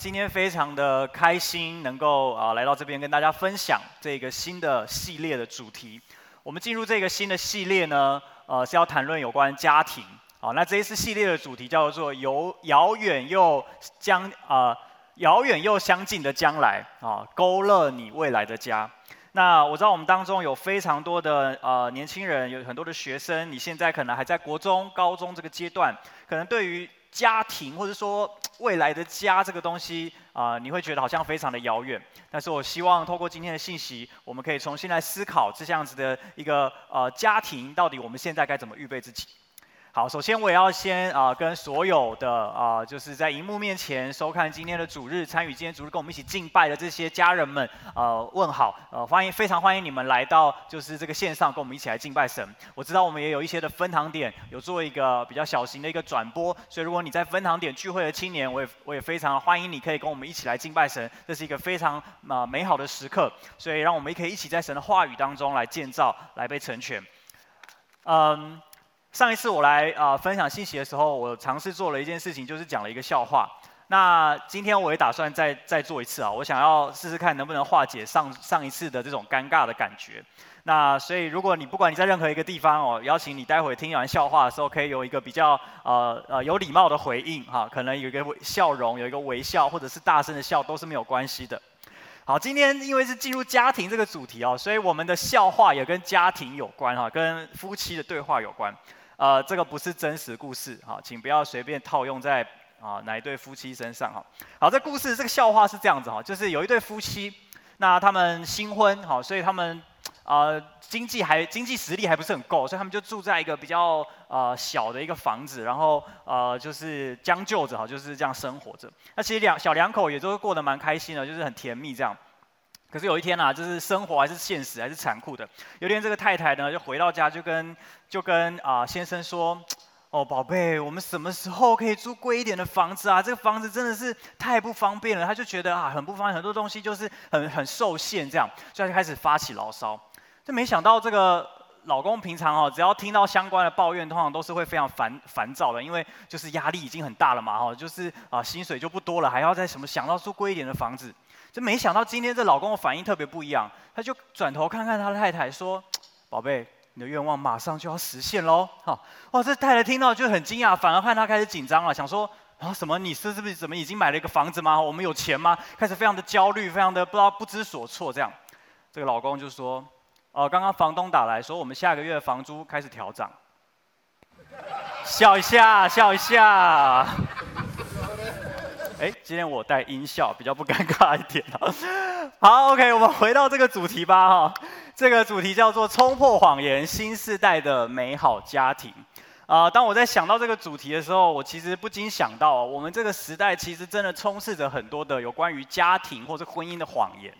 今天非常的开心，能够啊来到这边跟大家分享这个新的系列的主题。我们进入这个新的系列呢，呃是要谈论有关家庭。啊，那这一次系列的主题叫做“由遥远又将啊遥远又相近的将来啊，勾勒你未来的家”。那我知道我们当中有非常多的呃年轻人，有很多的学生，你现在可能还在国中、高中这个阶段，可能对于家庭或者说未来的家这个东西啊、你会觉得好像非常的遥远。但是我希望透过今天的信息，我们可以重新来思考这样子的一个呃家庭，到底我们现在该怎么预备自己。好，首先我也要先啊、跟所有的啊、就是在荧幕面前收看今天的主日，参与今天主日跟我们一起敬拜的这些家人们，呃问好，呃欢迎非常欢迎你们来到就是这个线上跟我们一起来敬拜神。我知道我们也有一些的分堂点有做一个比较小型的一个转播，所以如果你在分堂点聚会的青年，我也我也非常欢迎你可以跟我们一起来敬拜神，这是一个非常啊、美好的时刻，所以让我们也可以一起在神的话语当中来建造，来被成全，嗯。上一次我来啊、分享信息的时候，我尝试做了一件事情，就是讲了一个笑话。那今天我也打算再再做一次啊，我想要试试看能不能化解上上一次的这种尴尬的感觉。那所以如果你不管你在任何一个地方哦，邀请你待会听完笑话的时候，可以有一个比较呃呃有礼貌的回应哈，可能有一个笑容，有一个微笑，或者是大声的笑都是没有关系的。好，今天因为是进入家庭这个主题哦，所以我们的笑话也跟家庭有关哈，跟夫妻的对话有关。呃，这个不是真实故事，哈，请不要随便套用在啊哪一对夫妻身上，哈。好，这故事这个笑话是这样子，哈，就是有一对夫妻，那他们新婚，哈，所以他们呃经济还经济实力还不是很够，所以他们就住在一个比较呃小的一个房子，然后呃就是将就着，哈，就是这样生活着。那其实两小两口也都过得蛮开心的，就是很甜蜜这样。可是有一天啊，就是生活还是现实还是残酷的。有一天这个太太呢，就回到家就跟就跟啊、先生说：“哦，宝贝，我们什么时候可以租贵一点的房子啊？这个房子真的是太不方便了。”他就觉得啊很不方便，很多东西就是很很受限这样，所以他就开始发起牢骚。就没想到这个老公平常哦，只要听到相关的抱怨，通常都是会非常烦烦躁的，因为就是压力已经很大了嘛，哈，就是啊薪水就不多了，还要再什么想到租贵一点的房子。就没想到今天这老公的反应特别不一样，他就转头看看他的太太说：“宝贝，你的愿望马上就要实现喽！”哈，哇，这太太听到就很惊讶，反而看他开始紧张了，想说：“啊，什么？你是是不是怎么已经买了一个房子吗？我们有钱吗？”开始非常的焦虑，非常的不知道不知所措。这样，这个老公就说：“哦、呃，刚刚房东打来说，我们下个月的房租开始调涨。”笑一下，笑一下。哎，今天我带音效，比较不尴尬一点啊。好，OK，我们回到这个主题吧哈。这个主题叫做“冲破谎言：新时代的美好家庭”。啊，当我在想到这个主题的时候，我其实不禁想到，我们这个时代其实真的充斥着很多的有关于家庭或者婚姻的谎言。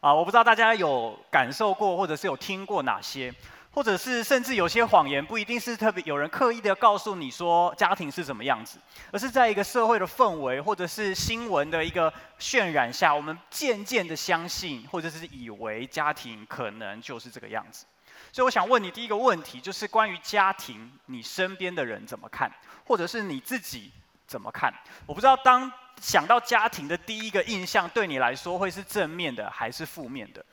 啊，我不知道大家有感受过，或者是有听过哪些。或者是甚至有些谎言不一定是特别有人刻意的告诉你说家庭是什么样子，而是在一个社会的氛围或者是新闻的一个渲染下，我们渐渐的相信或者是以为家庭可能就是这个样子。所以我想问你第一个问题，就是关于家庭，你身边的人怎么看，或者是你自己怎么看？我不知道当想到家庭的第一个印象对你来说会是正面的还是负面的？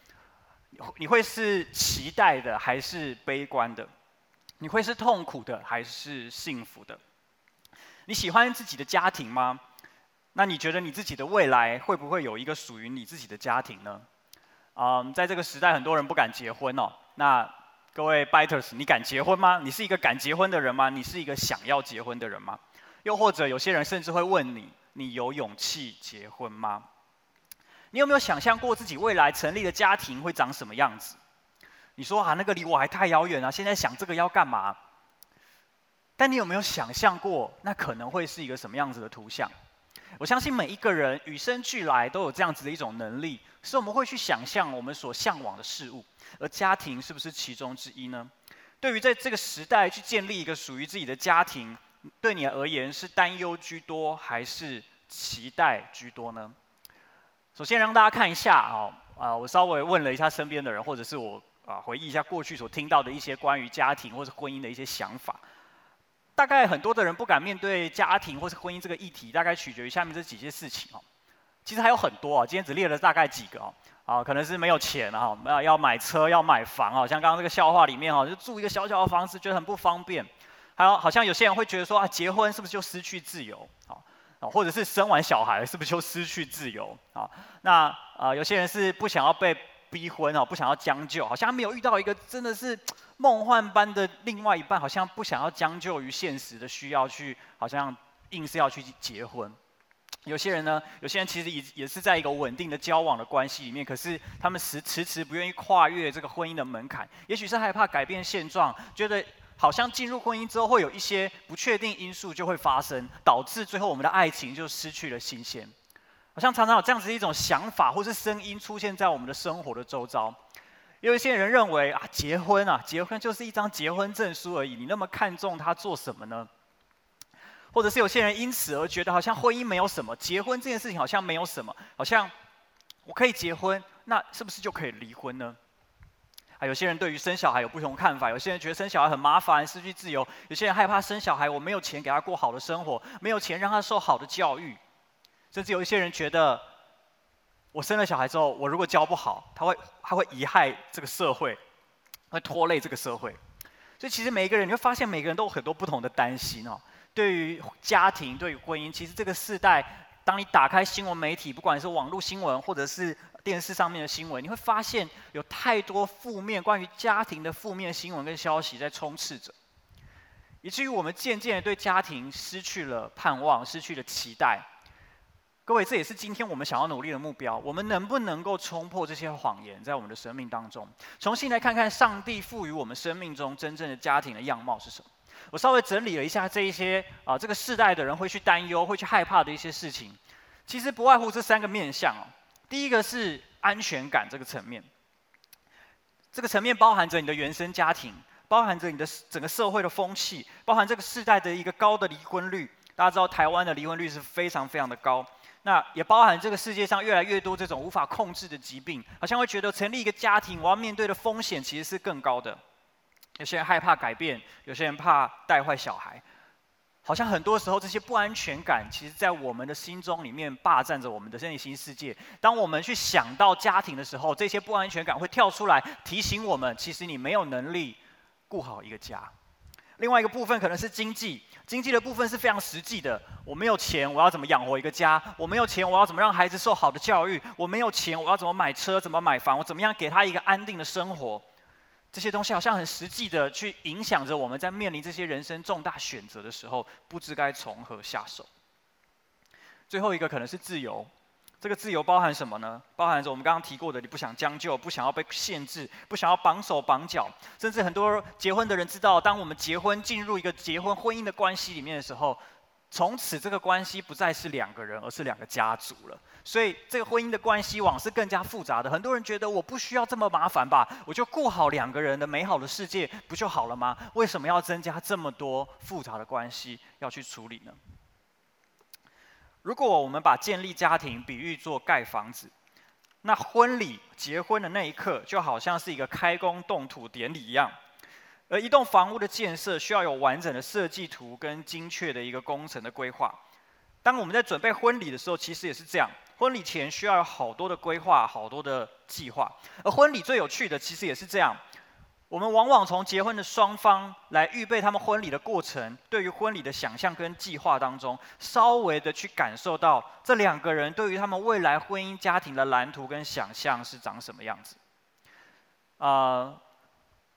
你会是期待的还是悲观的？你会是痛苦的还是幸福的？你喜欢自己的家庭吗？那你觉得你自己的未来会不会有一个属于你自己的家庭呢？嗯，在这个时代，很多人不敢结婚哦。那各位 biters，你敢结婚吗？你是一个敢结婚的人吗？你是一个想要结婚的人吗？又或者有些人甚至会问你：你有勇气结婚吗？你有没有想象过自己未来成立的家庭会长什么样子？你说啊，那个离我还太遥远了，现在想这个要干嘛？但你有没有想象过，那可能会是一个什么样子的图像？我相信每一个人与生俱来都有这样子的一种能力，是我们会去想象我们所向往的事物，而家庭是不是其中之一呢？对于在这个时代去建立一个属于自己的家庭，对你而言是担忧居多，还是期待居多呢？首先让大家看一下啊，啊，我稍微问了一下身边的人，或者是我啊回忆一下过去所听到的一些关于家庭或者婚姻的一些想法。大概很多的人不敢面对家庭或是婚姻这个议题，大概取决于下面这几件事情哦。其实还有很多啊，今天只列了大概几个啊，啊，可能是没有钱啊，要要买车要买房啊，像刚刚这个笑话里面啊，就住一个小小的房子觉得很不方便，还有好像有些人会觉得说啊，结婚是不是就失去自由啊？或者是生完小孩是不是就失去自由啊？那啊，有些人是不想要被逼婚啊，不想要将就，好像没有遇到一个真的是。梦幻般的另外一半，好像不想要将就于现实的需要，去好像硬是要去结婚。有些人呢，有些人其实也也是在一个稳定的交往的关系里面，可是他们迟迟迟不愿意跨越这个婚姻的门槛，也许是害怕改变现状，觉得好像进入婚姻之后会有一些不确定因素就会发生，导致最后我们的爱情就失去了新鲜。好像常常有这样子一种想法或是声音出现在我们的生活的周遭。有一些人认为啊，结婚啊，结婚就是一张结婚证书而已。你那么看重它做什么呢？或者是有些人因此而觉得好像婚姻没有什么，结婚这件事情好像没有什么，好像我可以结婚，那是不是就可以离婚呢？有些人对于生小孩有不同看法。有些人觉得生小孩很麻烦，失去自由；有些人害怕生小孩，我没有钱给他过好的生活，没有钱让他受好的教育。甚至有一些人觉得。我生了小孩之后，我如果教不好，他会他会贻害这个社会，会拖累这个社会。所以其实每一个人，你会发现每个人都有很多不同的担心哦。对于家庭，对于婚姻，其实这个世代，当你打开新闻媒体，不管是网络新闻或者是电视上面的新闻，你会发现有太多负面关于家庭的负面新闻跟消息在充斥着，以至于我们渐渐的对家庭失去了盼望，失去了期待。各位，这也是今天我们想要努力的目标。我们能不能够冲破这些谎言，在我们的生命当中，重新来看看上帝赋予我们生命中真正的家庭的样貌是什么？我稍微整理了一下这一些啊，这个世代的人会去担忧、会去害怕的一些事情，其实不外乎这三个面向哦。第一个是安全感这个层面，这个层面包含着你的原生家庭，包含着你的整个社会的风气，包含这个世代的一个高的离婚率。大家知道台湾的离婚率是非常非常的高。那也包含这个世界上越来越多这种无法控制的疾病，好像会觉得成立一个家庭，我要面对的风险其实是更高的。有些人害怕改变，有些人怕带坏小孩，好像很多时候这些不安全感，其实在我们的心中里面霸占着我们的内心世界。当我们去想到家庭的时候，这些不安全感会跳出来提醒我们，其实你没有能力顾好一个家。另外一个部分可能是经济。经济的部分是非常实际的，我没有钱，我要怎么养活一个家？我没有钱，我要怎么让孩子受好的教育？我没有钱，我要怎么买车？怎么买房？我怎么样给他一个安定的生活？这些东西好像很实际的去影响着我们在面临这些人生重大选择的时候，不知该从何下手。最后一个可能是自由。这个自由包含什么呢？包含着我们刚刚提过的，你不想将就，不想要被限制，不想要绑手绑脚，甚至很多结婚的人知道，当我们结婚进入一个结婚婚姻的关系里面的时候，从此这个关系不再是两个人，而是两个家族了。所以这个婚姻的关系网是更加复杂的。很多人觉得我不需要这么麻烦吧，我就过好两个人的美好的世界不就好了吗？为什么要增加这么多复杂的关系要去处理呢？如果我们把建立家庭比喻作盖房子，那婚礼结婚的那一刻就好像是一个开工动土典礼一样。而一栋房屋的建设需要有完整的设计图跟精确的一个工程的规划。当我们在准备婚礼的时候，其实也是这样。婚礼前需要有好多的规划，好多的计划。而婚礼最有趣的，其实也是这样。我们往往从结婚的双方来预备他们婚礼的过程，对于婚礼的想象跟计划当中，稍微的去感受到这两个人对于他们未来婚姻家庭的蓝图跟想象是长什么样子。啊、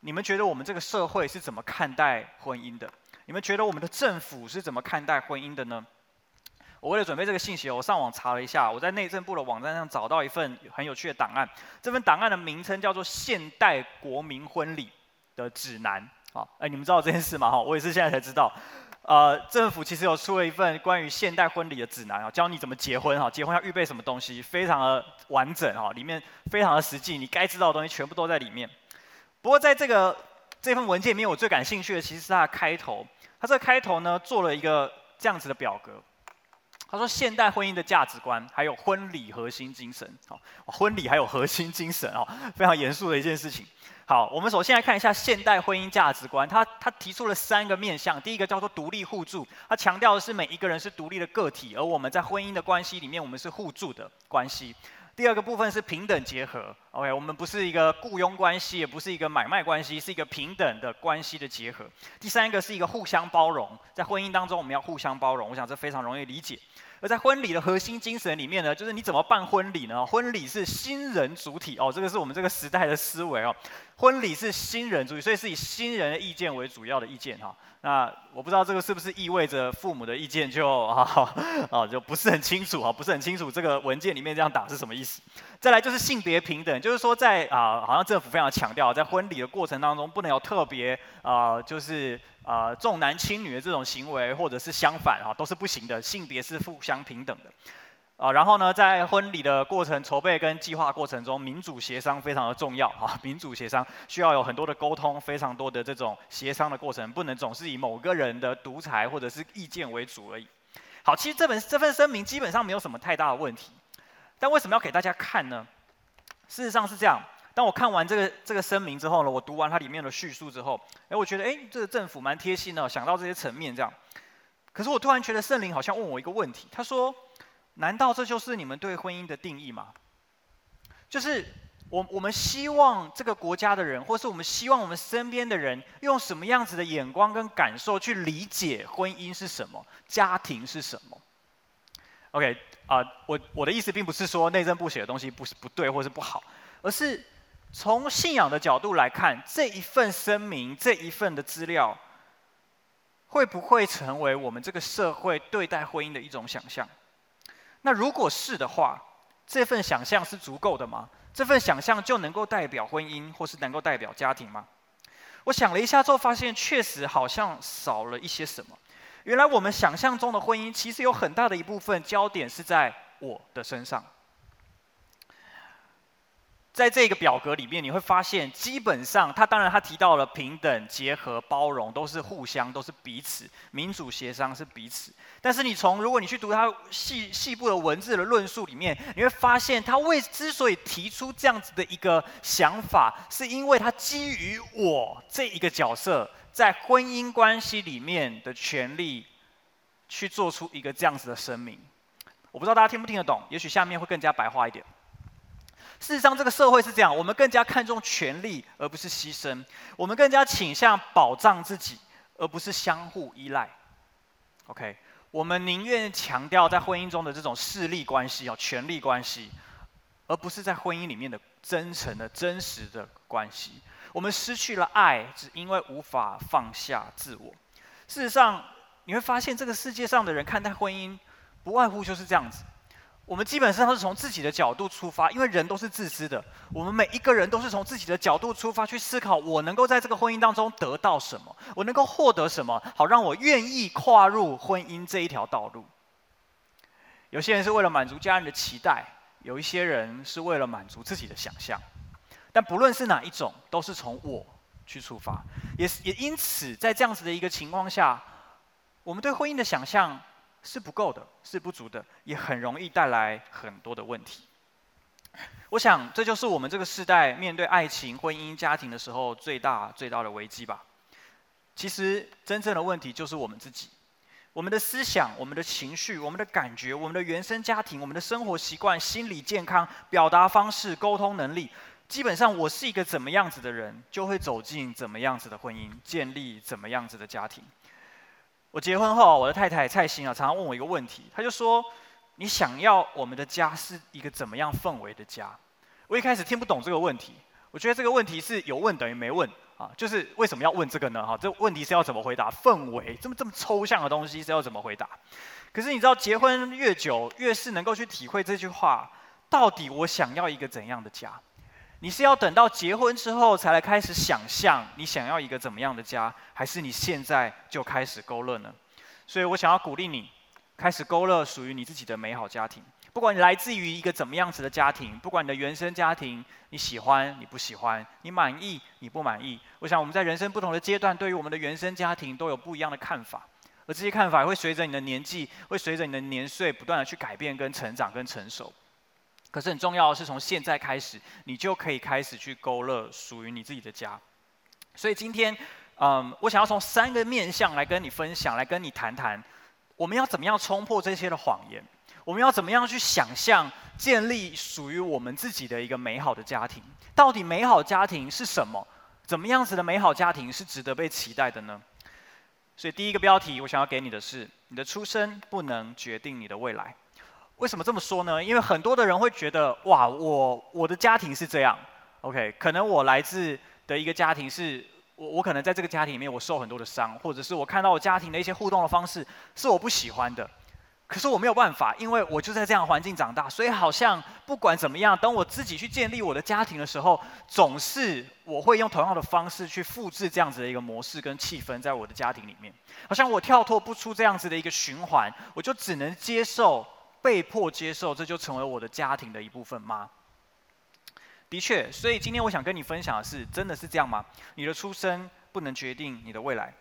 你们觉得我们这个社会是怎么看待婚姻的？你们觉得我们的政府是怎么看待婚姻的呢？我为了准备这个信息，我上网查了一下，我在内政部的网站上找到一份很有趣的档案。这份档案的名称叫做《现代国民婚礼的指南》。好，哎，你们知道这件事吗？哈，我也是现在才知道。呃，政府其实有出了一份关于现代婚礼的指南啊，教你怎么结婚哈，结婚要预备什么东西，非常的完整哈，里面非常的实际，你该知道的东西全部都在里面。不过在这个这份文件里面，我最感兴趣的其实是它的开头。它这个开头呢，做了一个这样子的表格。他说，现代婚姻的价值观，还有婚礼核心精神，好，婚礼还有核心精神哦，非常严肃的一件事情。好，我们首先来看一下现代婚姻价值观，他他提出了三个面向，第一个叫做独立互助，他强调的是每一个人是独立的个体，而我们在婚姻的关系里面，我们是互助的关系。第二个部分是平等结合，OK，我们不是一个雇佣关系，也不是一个买卖关系，是一个平等的关系的结合。第三个是一个互相包容，在婚姻当中我们要互相包容，我想这非常容易理解。而在婚礼的核心精神里面呢，就是你怎么办婚礼呢？婚礼是新人主体哦，这个是我们这个时代的思维哦。婚礼是新人主体，所以是以新人的意见为主要的意见哈。那我不知道这个是不是意味着父母的意见就啊啊就不是很清楚啊，不是很清楚这个文件里面这样打是什么意思？再来就是性别平等，就是说在啊，好像政府非常强调，在婚礼的过程当中不能有特别啊，就是啊重男轻女的这种行为，或者是相反啊，都是不行的，性别是互相平等的。啊，然后呢，在婚礼的过程筹备跟计划过程中，民主协商非常的重要啊。民主协商需要有很多的沟通，非常多的这种协商的过程，不能总是以某个人的独裁或者是意见为主而已。好，其实这本这份声明基本上没有什么太大的问题，但为什么要给大家看呢？事实上是这样，当我看完这个这个声明之后呢，我读完它里面的叙述之后，哎，我觉得哎，这个政府蛮贴心的，想到这些层面这样。可是我突然觉得圣灵好像问我一个问题，他说。难道这就是你们对婚姻的定义吗？就是我我们希望这个国家的人，或是我们希望我们身边的人，用什么样子的眼光跟感受去理解婚姻是什么，家庭是什么？OK 啊，我我的意思并不是说内政部写的东西不是不对或是不好，而是从信仰的角度来看，这一份声明，这一份的资料，会不会成为我们这个社会对待婚姻的一种想象？那如果是的话，这份想象是足够的吗？这份想象就能够代表婚姻，或是能够代表家庭吗？我想了一下之后，发现确实好像少了一些什么。原来我们想象中的婚姻，其实有很大的一部分焦点是在我的身上。在这个表格里面，你会发现，基本上他当然他提到了平等、结合、包容，都是互相，都是彼此，民主协商是彼此。但是你从如果你去读他细细部的文字的论述里面，你会发现他为之所以提出这样子的一个想法，是因为他基于我这一个角色在婚姻关系里面的权利，去做出一个这样子的声明。我不知道大家听不听得懂，也许下面会更加白话一点。事实上，这个社会是这样：我们更加看重权利，而不是牺牲；我们更加倾向保障自己，而不是相互依赖。OK，我们宁愿强调在婚姻中的这种势力关系、哦，权力关系，而不是在婚姻里面的真诚的真实的关系。我们失去了爱，只因为无法放下自我。事实上，你会发现这个世界上的人看待婚姻，不外乎就是这样子。我们基本上是从自己的角度出发，因为人都是自私的。我们每一个人都是从自己的角度出发去思考，我能够在这个婚姻当中得到什么，我能够获得什么，好让我愿意跨入婚姻这一条道路。有些人是为了满足家人的期待，有一些人是为了满足自己的想象。但不论是哪一种，都是从我去出发。也是也因此，在这样子的一个情况下，我们对婚姻的想象。是不够的，是不足的，也很容易带来很多的问题。我想，这就是我们这个时代面对爱情、婚姻、家庭的时候最大最大的危机吧。其实，真正的问题就是我们自己，我们的思想、我们的情绪、我们的感觉、我们的原生家庭、我们的生活习惯、心理健康、表达方式、沟通能力，基本上，我是一个怎么样子的人，就会走进怎么样子的婚姻，建立怎么样子的家庭。我结婚后，我的太太蔡欣啊，常常问我一个问题，她就说：“你想要我们的家是一个怎么样氛围的家？”我一开始听不懂这个问题，我觉得这个问题是有问等于没问啊，就是为什么要问这个呢？哈，这问题是要怎么回答？氛围这么这么抽象的东西是要怎么回答？可是你知道，结婚越久，越是能够去体会这句话，到底我想要一个怎样的家？你是要等到结婚之后才来开始想象你想要一个怎么样的家，还是你现在就开始勾勒呢？所以我想要鼓励你，开始勾勒属于你自己的美好家庭。不管你来自于一个怎么样子的家庭，不管你的原生家庭你喜欢你不喜欢，你满意你不满意，我想我们在人生不同的阶段，对于我们的原生家庭都有不一样的看法。而这些看法会随着你的年纪，会随着你的年岁不断的去改变、跟成长、跟成熟。可是很重要的是，从现在开始，你就可以开始去勾勒属于你自己的家。所以今天，嗯，我想要从三个面向来跟你分享，来跟你谈谈，我们要怎么样冲破这些的谎言？我们要怎么样去想象建立属于我们自己的一个美好的家庭？到底美好家庭是什么？怎么样子的美好家庭是值得被期待的呢？所以第一个标题，我想要给你的是：你的出生不能决定你的未来。为什么这么说呢？因为很多的人会觉得，哇，我我的家庭是这样，OK，可能我来自的一个家庭是，我我可能在这个家庭里面我受很多的伤，或者是我看到我家庭的一些互动的方式是我不喜欢的。可是我没有办法，因为我就在这样环境长大，所以好像不管怎么样，等我自己去建立我的家庭的时候，总是我会用同样的方式去复制这样子的一个模式跟气氛在我的家庭里面，好像我跳脱不出这样子的一个循环，我就只能接受，被迫接受，这就成为我的家庭的一部分吗？的确，所以今天我想跟你分享的是，真的是这样吗？你的出生不能决定你的未来。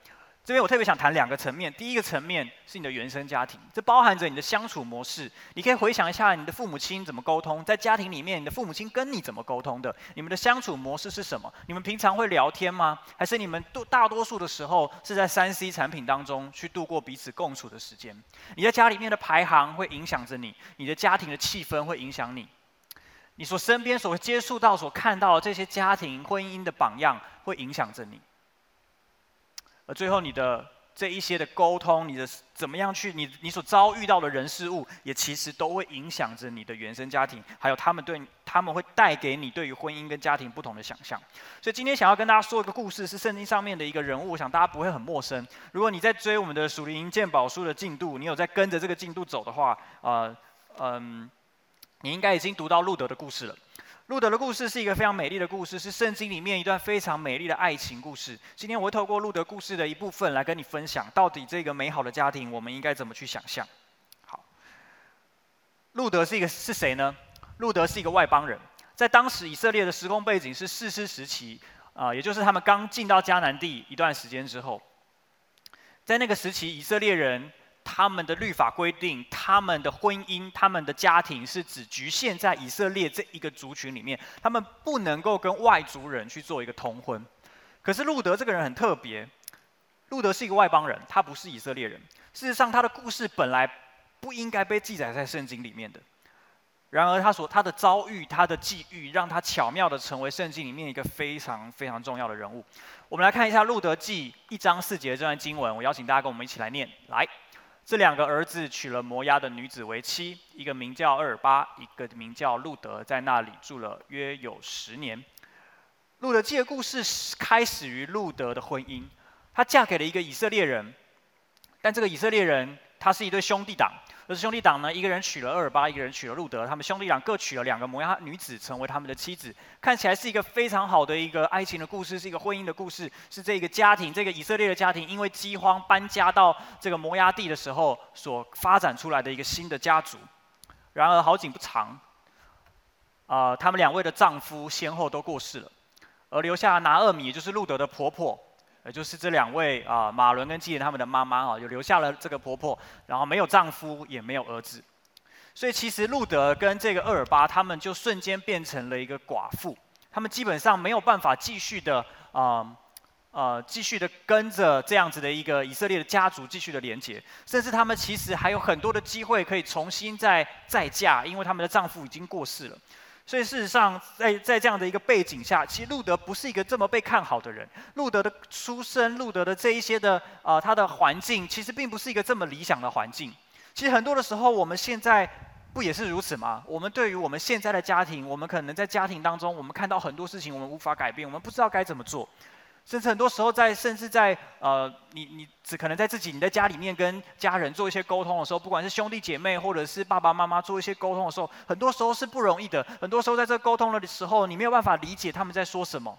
这边我特别想谈两个层面，第一个层面是你的原生家庭，这包含着你的相处模式。你可以回想一下你的父母亲怎么沟通，在家庭里面，你的父母亲跟你怎么沟通的？你们的相处模式是什么？你们平常会聊天吗？还是你们都大多数的时候是在三 C 产品当中去度过彼此共处的时间？你在家里面的排行会影响着你，你的家庭的气氛会影响你，你所身边所接触到、所看到的这些家庭婚姻的榜样会影响着你。而最后，你的这一些的沟通，你的怎么样去，你你所遭遇到的人事物，也其实都会影响着你的原生家庭，还有他们对他们会带给你对于婚姻跟家庭不同的想象。所以今天想要跟大家说一个故事，是圣经上面的一个人物，我想大家不会很陌生。如果你在追我们的属灵鉴宝书的进度，你有在跟着这个进度走的话，呃，嗯，你应该已经读到路德的故事了。路德的故事是一个非常美丽的故事，是圣经里面一段非常美丽的爱情故事。今天我会透过路德故事的一部分来跟你分享，到底这个美好的家庭我们应该怎么去想象。好，路德是一个是谁呢？路德是一个外邦人，在当时以色列的时空背景是士师时期，啊、也就是他们刚进到迦南地一段时间之后，在那个时期，以色列人。他们的律法规定，他们的婚姻、他们的家庭是只局限在以色列这一个族群里面，他们不能够跟外族人去做一个通婚。可是路德这个人很特别，路德是一个外邦人，他不是以色列人。事实上，他的故事本来不应该被记载在圣经里面的。然而，他所他的遭遇、他的际遇，让他巧妙的成为圣经里面一个非常非常重要的人物。我们来看一下路得记一章四节这段经文，我邀请大家跟我们一起来念，来。这两个儿子娶了摩押的女子为妻，一个名叫厄尔巴，一个名叫路德，在那里住了约有十年。路德记的故事开始于路德的婚姻，她嫁给了一个以色列人，但这个以色列人他是一对兄弟党。而兄弟党呢，一个人娶了俄珥巴，一个人娶了路德，他们兄弟俩各娶了两个摩押女子，成为他们的妻子。看起来是一个非常好的一个爱情的故事，是一个婚姻的故事，是这个家庭，这个以色列的家庭，因为饥荒搬家到这个摩押地的时候所发展出来的一个新的家族。然而好景不长，啊、呃，他们两位的丈夫先后都过世了，而留下拿厄米，也就是路德的婆婆。也就是这两位啊，马伦跟基连他们的妈妈啊，就留下了这个婆婆，然后没有丈夫，也没有儿子，所以其实路德跟这个厄尔巴，他们就瞬间变成了一个寡妇，他们基本上没有办法继续的啊呃继续的跟着这样子的一个以色列的家族继续的连接，甚至他们其实还有很多的机会可以重新再再嫁，因为他们的丈夫已经过世了。所以事实上，在在这样的一个背景下，其实路德不是一个这么被看好的人。路德的出生，路德的这一些的啊、呃，他的环境其实并不是一个这么理想的环境。其实很多的时候，我们现在不也是如此吗？我们对于我们现在的家庭，我们可能在家庭当中，我们看到很多事情，我们无法改变，我们不知道该怎么做。甚至很多时候在，甚至在呃，你你只可能在自己你在家里面跟家人做一些沟通的时候，不管是兄弟姐妹或者是爸爸妈妈做一些沟通的时候，很多时候是不容易的。很多时候在这沟通的时候，你没有办法理解他们在说什么，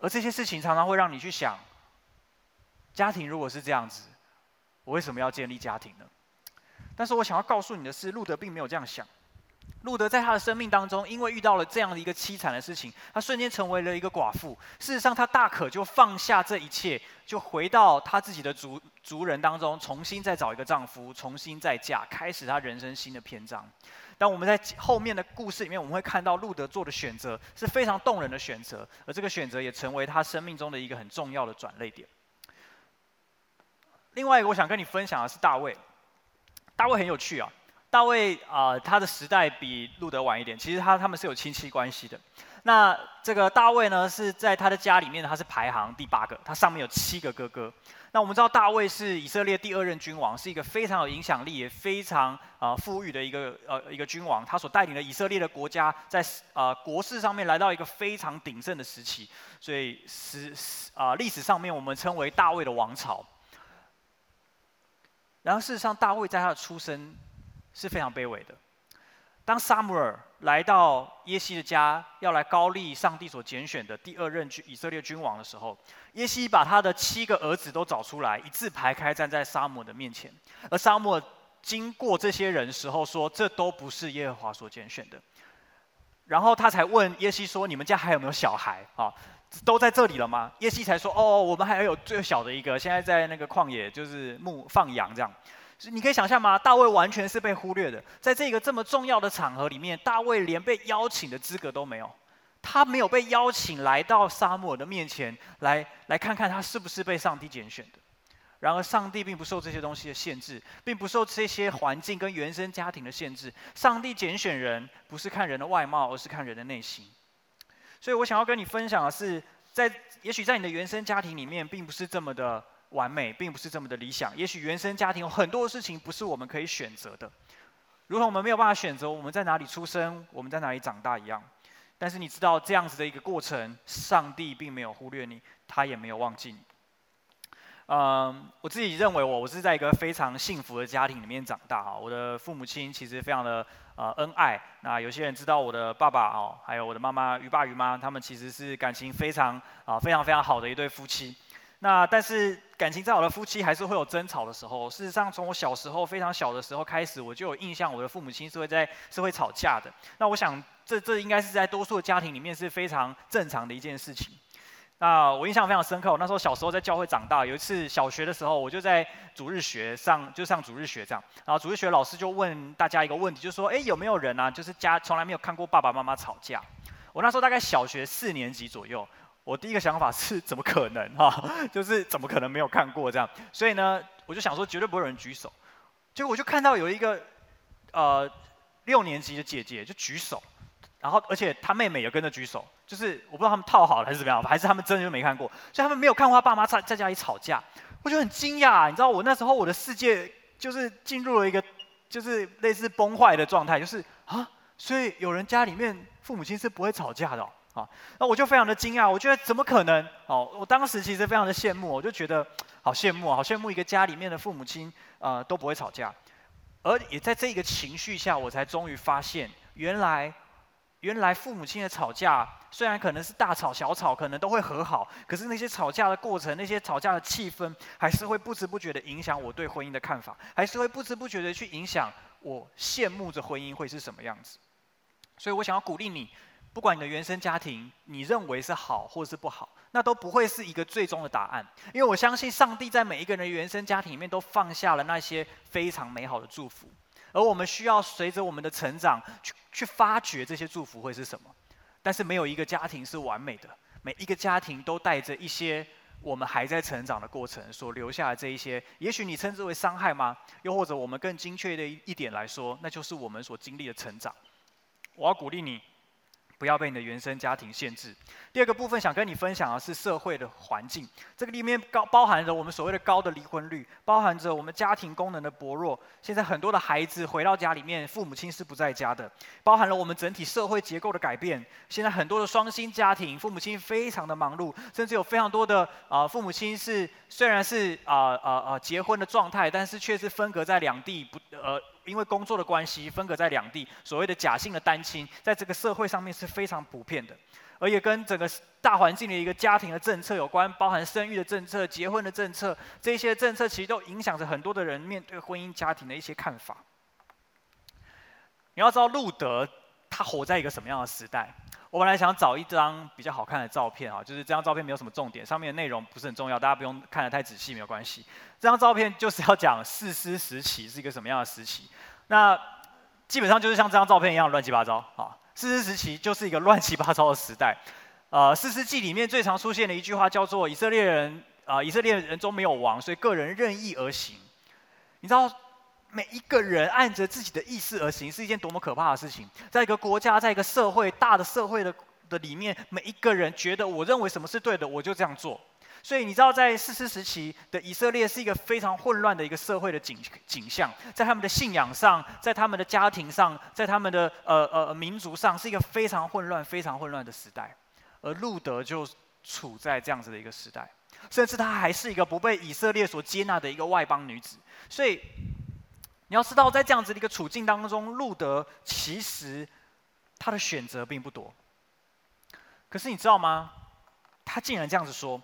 而这些事情常常会让你去想：家庭如果是这样子，我为什么要建立家庭呢？但是我想要告诉你的是，路德并没有这样想。路德在他的生命当中，因为遇到了这样的一个凄惨的事情，他瞬间成为了一个寡妇。事实上，他大可就放下这一切，就回到他自己的族族人当中，重新再找一个丈夫，重新再嫁，开始他人生新的篇章。但我们在后面的故事里面，我们会看到路德做的选择是非常动人的选择，而这个选择也成为他生命中的一个很重要的转捩点。另外一个，我想跟你分享的是大卫。大卫很有趣啊。大卫啊、他的时代比路德晚一点。其实他他们是有亲戚关系的。那这个大卫呢，是在他的家里面，他是排行第八个，他上面有七个哥哥。那我们知道大卫是以色列第二任君王，是一个非常有影响力、也非常啊、富裕的一个呃一个君王。他所带领的以色列的国家，在啊、呃、国事上面来到一个非常鼎盛的时期。所以史啊历史上面我们称为大卫的王朝。然后事实上，大卫在他的出生。是非常卑微的。当撒母耳来到耶西的家，要来高立上帝所拣选的第二任以色列君王的时候，耶西把他的七个儿子都找出来，一字排开站在撒母的面前。而撒母经过这些人时候说：“这都不是耶和华所拣选的。”然后他才问耶西说：“你们家还有没有小孩？啊，都在这里了吗？”耶西才说：“哦，我们还有最小的一个，现在在那个旷野，就是牧放羊这样。”你可以想象吗？大卫完全是被忽略的，在这个这么重要的场合里面，大卫连被邀请的资格都没有，他没有被邀请来到撒母耳的面前来来看看他是不是被上帝拣选的。然而，上帝并不受这些东西的限制，并不受这些环境跟原生家庭的限制。上帝拣选人不是看人的外貌，而是看人的内心。所以我想要跟你分享的是，在也许在你的原生家庭里面，并不是这么的。完美并不是这么的理想，也许原生家庭有很多事情不是我们可以选择的，如同我们没有办法选择我们在哪里出生，我们在哪里长大一样。但是你知道这样子的一个过程，上帝并没有忽略你，他也没有忘记你。嗯，我自己认为我我是在一个非常幸福的家庭里面长大哈，我的父母亲其实非常的呃恩爱。那有些人知道我的爸爸哦，还有我的妈妈于爸于妈，他们其实是感情非常啊非常非常好的一对夫妻。那但是感情再好的夫妻还是会有争吵的时候。事实上，从我小时候非常小的时候开始，我就有印象，我的父母亲是会在是会吵架的。那我想，这这应该是在多数的家庭里面是非常正常的一件事情。那我印象非常深刻，我那时候小时候在教会长大，有一次小学的时候，我就在主日学上就上主日学这样，然后主日学老师就问大家一个问题，就说：哎，有没有人啊，就是家从来没有看过爸爸妈妈吵架？我那时候大概小学四年级左右。我第一个想法是怎么可能哈？就是怎么可能没有看过这样？所以呢，我就想说绝对不会有人举手。结果我就看到有一个呃六年级的姐姐就举手，然后而且她妹妹也跟着举手，就是我不知道他们套好了还是怎么样，还是他们真的就没看过，所以他们没有看过他爸妈在在家里吵架。我就很惊讶，你知道我那时候我的世界就是进入了一个就是类似崩坏的状态，就是啊，所以有人家里面父母亲是不会吵架的。那我就非常的惊讶，我觉得怎么可能？哦，我当时其实非常的羡慕，我就觉得好羡慕，好羡慕一个家里面的父母亲，呃，都不会吵架。而也在这个情绪下，我才终于发现，原来，原来父母亲的吵架，虽然可能是大吵小吵，可能都会和好，可是那些吵架的过程，那些吵架的气氛，还是会不知不觉的影响我对婚姻的看法，还是会不知不觉的去影响我羡慕着婚姻会是什么样子。所以我想要鼓励你。不管你的原生家庭，你认为是好或是不好，那都不会是一个最终的答案。因为我相信上帝在每一个人的原生家庭里面都放下了那些非常美好的祝福，而我们需要随着我们的成长去去发掘这些祝福会是什么。但是没有一个家庭是完美的，每一个家庭都带着一些我们还在成长的过程所留下的这一些，也许你称之为伤害吗？又或者我们更精确的一点来说，那就是我们所经历的成长。我要鼓励你。不要被你的原生家庭限制。第二个部分想跟你分享的是社会的环境，这个里面高包含着我们所谓的高的离婚率，包含着我们家庭功能的薄弱。现在很多的孩子回到家里面，父母亲是不在家的，包含了我们整体社会结构的改变。现在很多的双薪家庭，父母亲非常的忙碌，甚至有非常多的啊父母亲是虽然是啊啊啊结婚的状态，但是却是分隔在两地不呃。因为工作的关系，分隔在两地，所谓的假性的单亲，在这个社会上面是非常普遍的，而也跟整个大环境的一个家庭的政策有关，包含生育的政策、结婚的政策，这些政策其实都影响着很多的人面对婚姻家庭的一些看法。你要知道路德他活在一个什么样的时代？我本来想找一张比较好看的照片啊，就是这张照片没有什么重点，上面的内容不是很重要，大家不用看得太仔细，没有关系。这张照片就是要讲四师时期是一个什么样的时期。那基本上就是像这张照片一样乱七八糟啊。四师时期就是一个乱七八糟的时代。呃，四师记里面最常出现的一句话叫做“以色列人啊、以色列人中没有王，所以个人任意而行”。你知道，每一个人按着自己的意思而行，是一件多么可怕的事情。在一个国家，在一个社会，大的社会的的里面，每一个人觉得我认为什么是对的，我就这样做。所以你知道，在四师时期的以色列是一个非常混乱的一个社会的景景象，在他们的信仰上，在他们的家庭上，在他们的呃呃民族上，是一个非常混乱、非常混乱的时代。而路德就处在这样子的一个时代，甚至她还是一个不被以色列所接纳的一个外邦女子。所以你要知道，在这样子的一个处境当中，路德其实他的选择并不多。可是你知道吗？他竟然这样子说。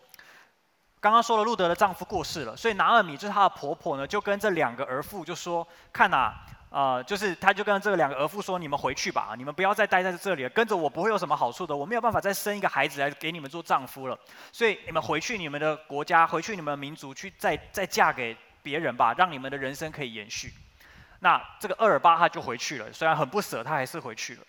刚刚说了，路德的丈夫过世了，所以拿尔米就是她的婆婆呢，就跟这两个儿妇就说：“看呐。”呃，就是他就跟这两个儿妇说：“你们回去吧，你们不要再待在这里了，跟着我不会有什么好处的，我没有办法再生一个孩子来给你们做丈夫了。所以你们回去你们的国家，回去你们的民族，去再再嫁给别人吧，让你们的人生可以延续。”那这个厄尔巴他就回去了，虽然很不舍，他还是回去了。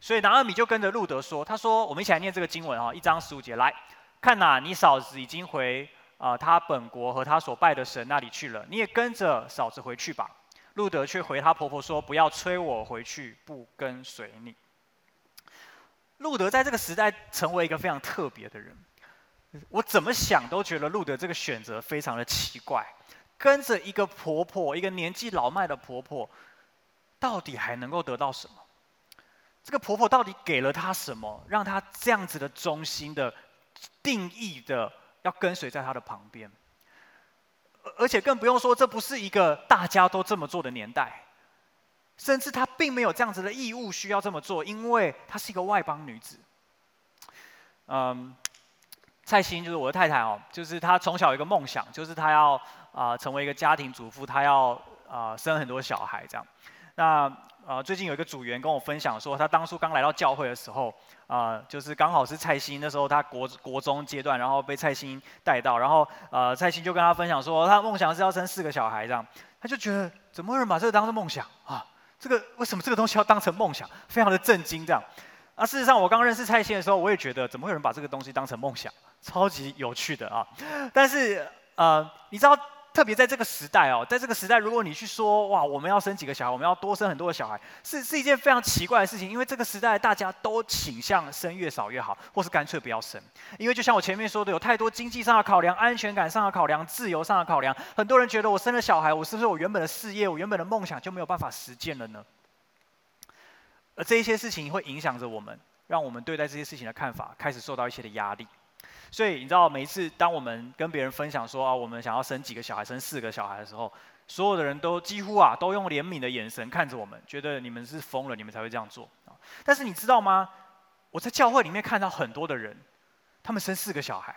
所以拿俄米就跟着路德说：“他说，我们一起来念这个经文啊，一章十五节，来看呐，你嫂子已经回啊、呃、他本国和他所拜的神那里去了，你也跟着嫂子回去吧。”路德却回她婆婆说：“不要催我回去，不跟随你。”路德在这个时代成为一个非常特别的人。我怎么想都觉得路德这个选择非常的奇怪，跟着一个婆婆，一个年纪老迈的婆婆，到底还能够得到什么？这个婆婆到底给了她什么，让她这样子的忠心的定义的要跟随在她的旁边？而且更不用说，这不是一个大家都这么做的年代，甚至她并没有这样子的义务需要这么做，因为她是一个外邦女子。嗯，蔡欣就是我的太太哦，就是她从小有一个梦想，就是她要啊、成为一个家庭主妇，她要啊、生很多小孩这样。那呃，最近有一个组员跟我分享说，他当初刚来到教会的时候，啊、就是刚好是蔡欣那时候他国国中阶段，然后被蔡欣带到，然后呃，蔡欣就跟他分享说，他的梦想是要生四个小孩这样，他就觉得怎么有人把这个当成梦想啊？这个为什么这个东西要当成梦想？非常的震惊这样。啊，事实上我刚认识蔡欣的时候，我也觉得怎么会有人把这个东西当成梦想？超级有趣的啊！但是呃，你知道？特别在这个时代哦，在这个时代，如果你去说哇，我们要生几个小孩，我们要多生很多的小孩，是是一件非常奇怪的事情。因为这个时代大家都倾向生越少越好，或是干脆不要生。因为就像我前面说的，有太多经济上的考量、安全感上的考量、自由上的考量。很多人觉得我生了小孩，我是不是我原本的事业、我原本的梦想就没有办法实践了呢？而这一些事情会影响着我们，让我们对待这些事情的看法开始受到一些的压力。所以你知道，每一次当我们跟别人分享说啊，我们想要生几个小孩，生四个小孩的时候，所有的人都几乎啊，都用怜悯的眼神看着我们，觉得你们是疯了，你们才会这样做。但是你知道吗？我在教会里面看到很多的人，他们生四个小孩，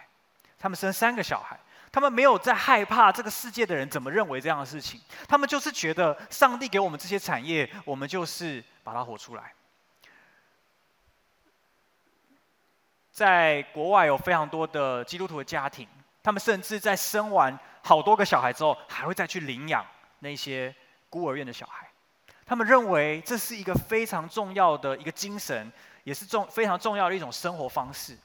他们生三个小孩，他们没有在害怕这个世界的人怎么认为这样的事情，他们就是觉得上帝给我们这些产业，我们就是把它活出来。在国外有非常多的基督徒的家庭，他们甚至在生完好多个小孩之后，还会再去领养那些孤儿院的小孩。他们认为这是一个非常重要的一个精神，也是重非常重要的一种生活方式。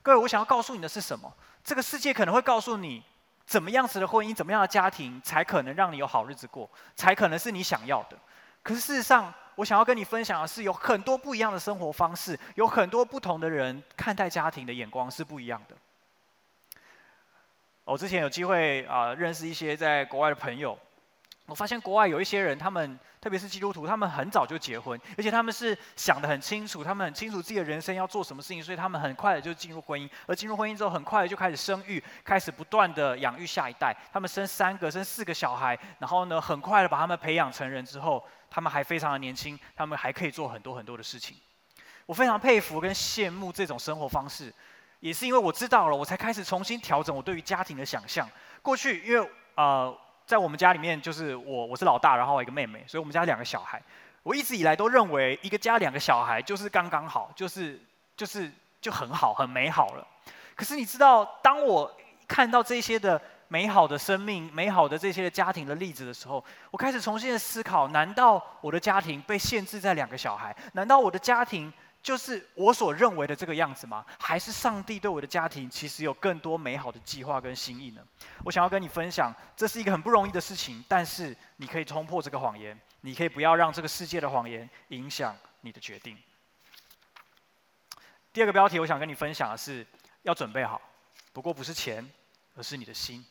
各位，我想要告诉你的是什么？这个世界可能会告诉你，怎么样子的婚姻，怎么样的家庭，才可能让你有好日子过，才可能是你想要的。可是事实上，我想要跟你分享的是，有很多不一样的生活方式，有很多不同的人看待家庭的眼光是不一样的。我之前有机会啊，认识一些在国外的朋友。我发现国外有一些人，他们特别是基督徒，他们很早就结婚，而且他们是想得很清楚，他们很清楚自己的人生要做什么事情，所以他们很快的就进入婚姻，而进入婚姻之后，很快的就开始生育，开始不断的养育下一代。他们生三个、生四个小孩，然后呢，很快的把他们培养成人之后，他们还非常的年轻，他们还可以做很多很多的事情。我非常佩服跟羡慕这种生活方式，也是因为我知道了，我才开始重新调整我对于家庭的想象。过去因为呃。在我们家里面，就是我我是老大，然后我一个妹妹，所以我们家两个小孩。我一直以来都认为一个家两个小孩就是刚刚好，就是就是就很好很美好了。可是你知道，当我看到这些的美好的生命、美好的这些的家庭的例子的时候，我开始重新的思考：难道我的家庭被限制在两个小孩？难道我的家庭就是我所认为的这个样子吗？还是上帝对我的家庭其实有更多美好的计划跟心意呢？我想要跟你分享，这是一个很不容易的事情，但是你可以冲破这个谎言。你可以不要让这个世界的谎言影响你的决定。第二个标题，我想跟你分享的是，要准备好，不过不是钱，而是你的心。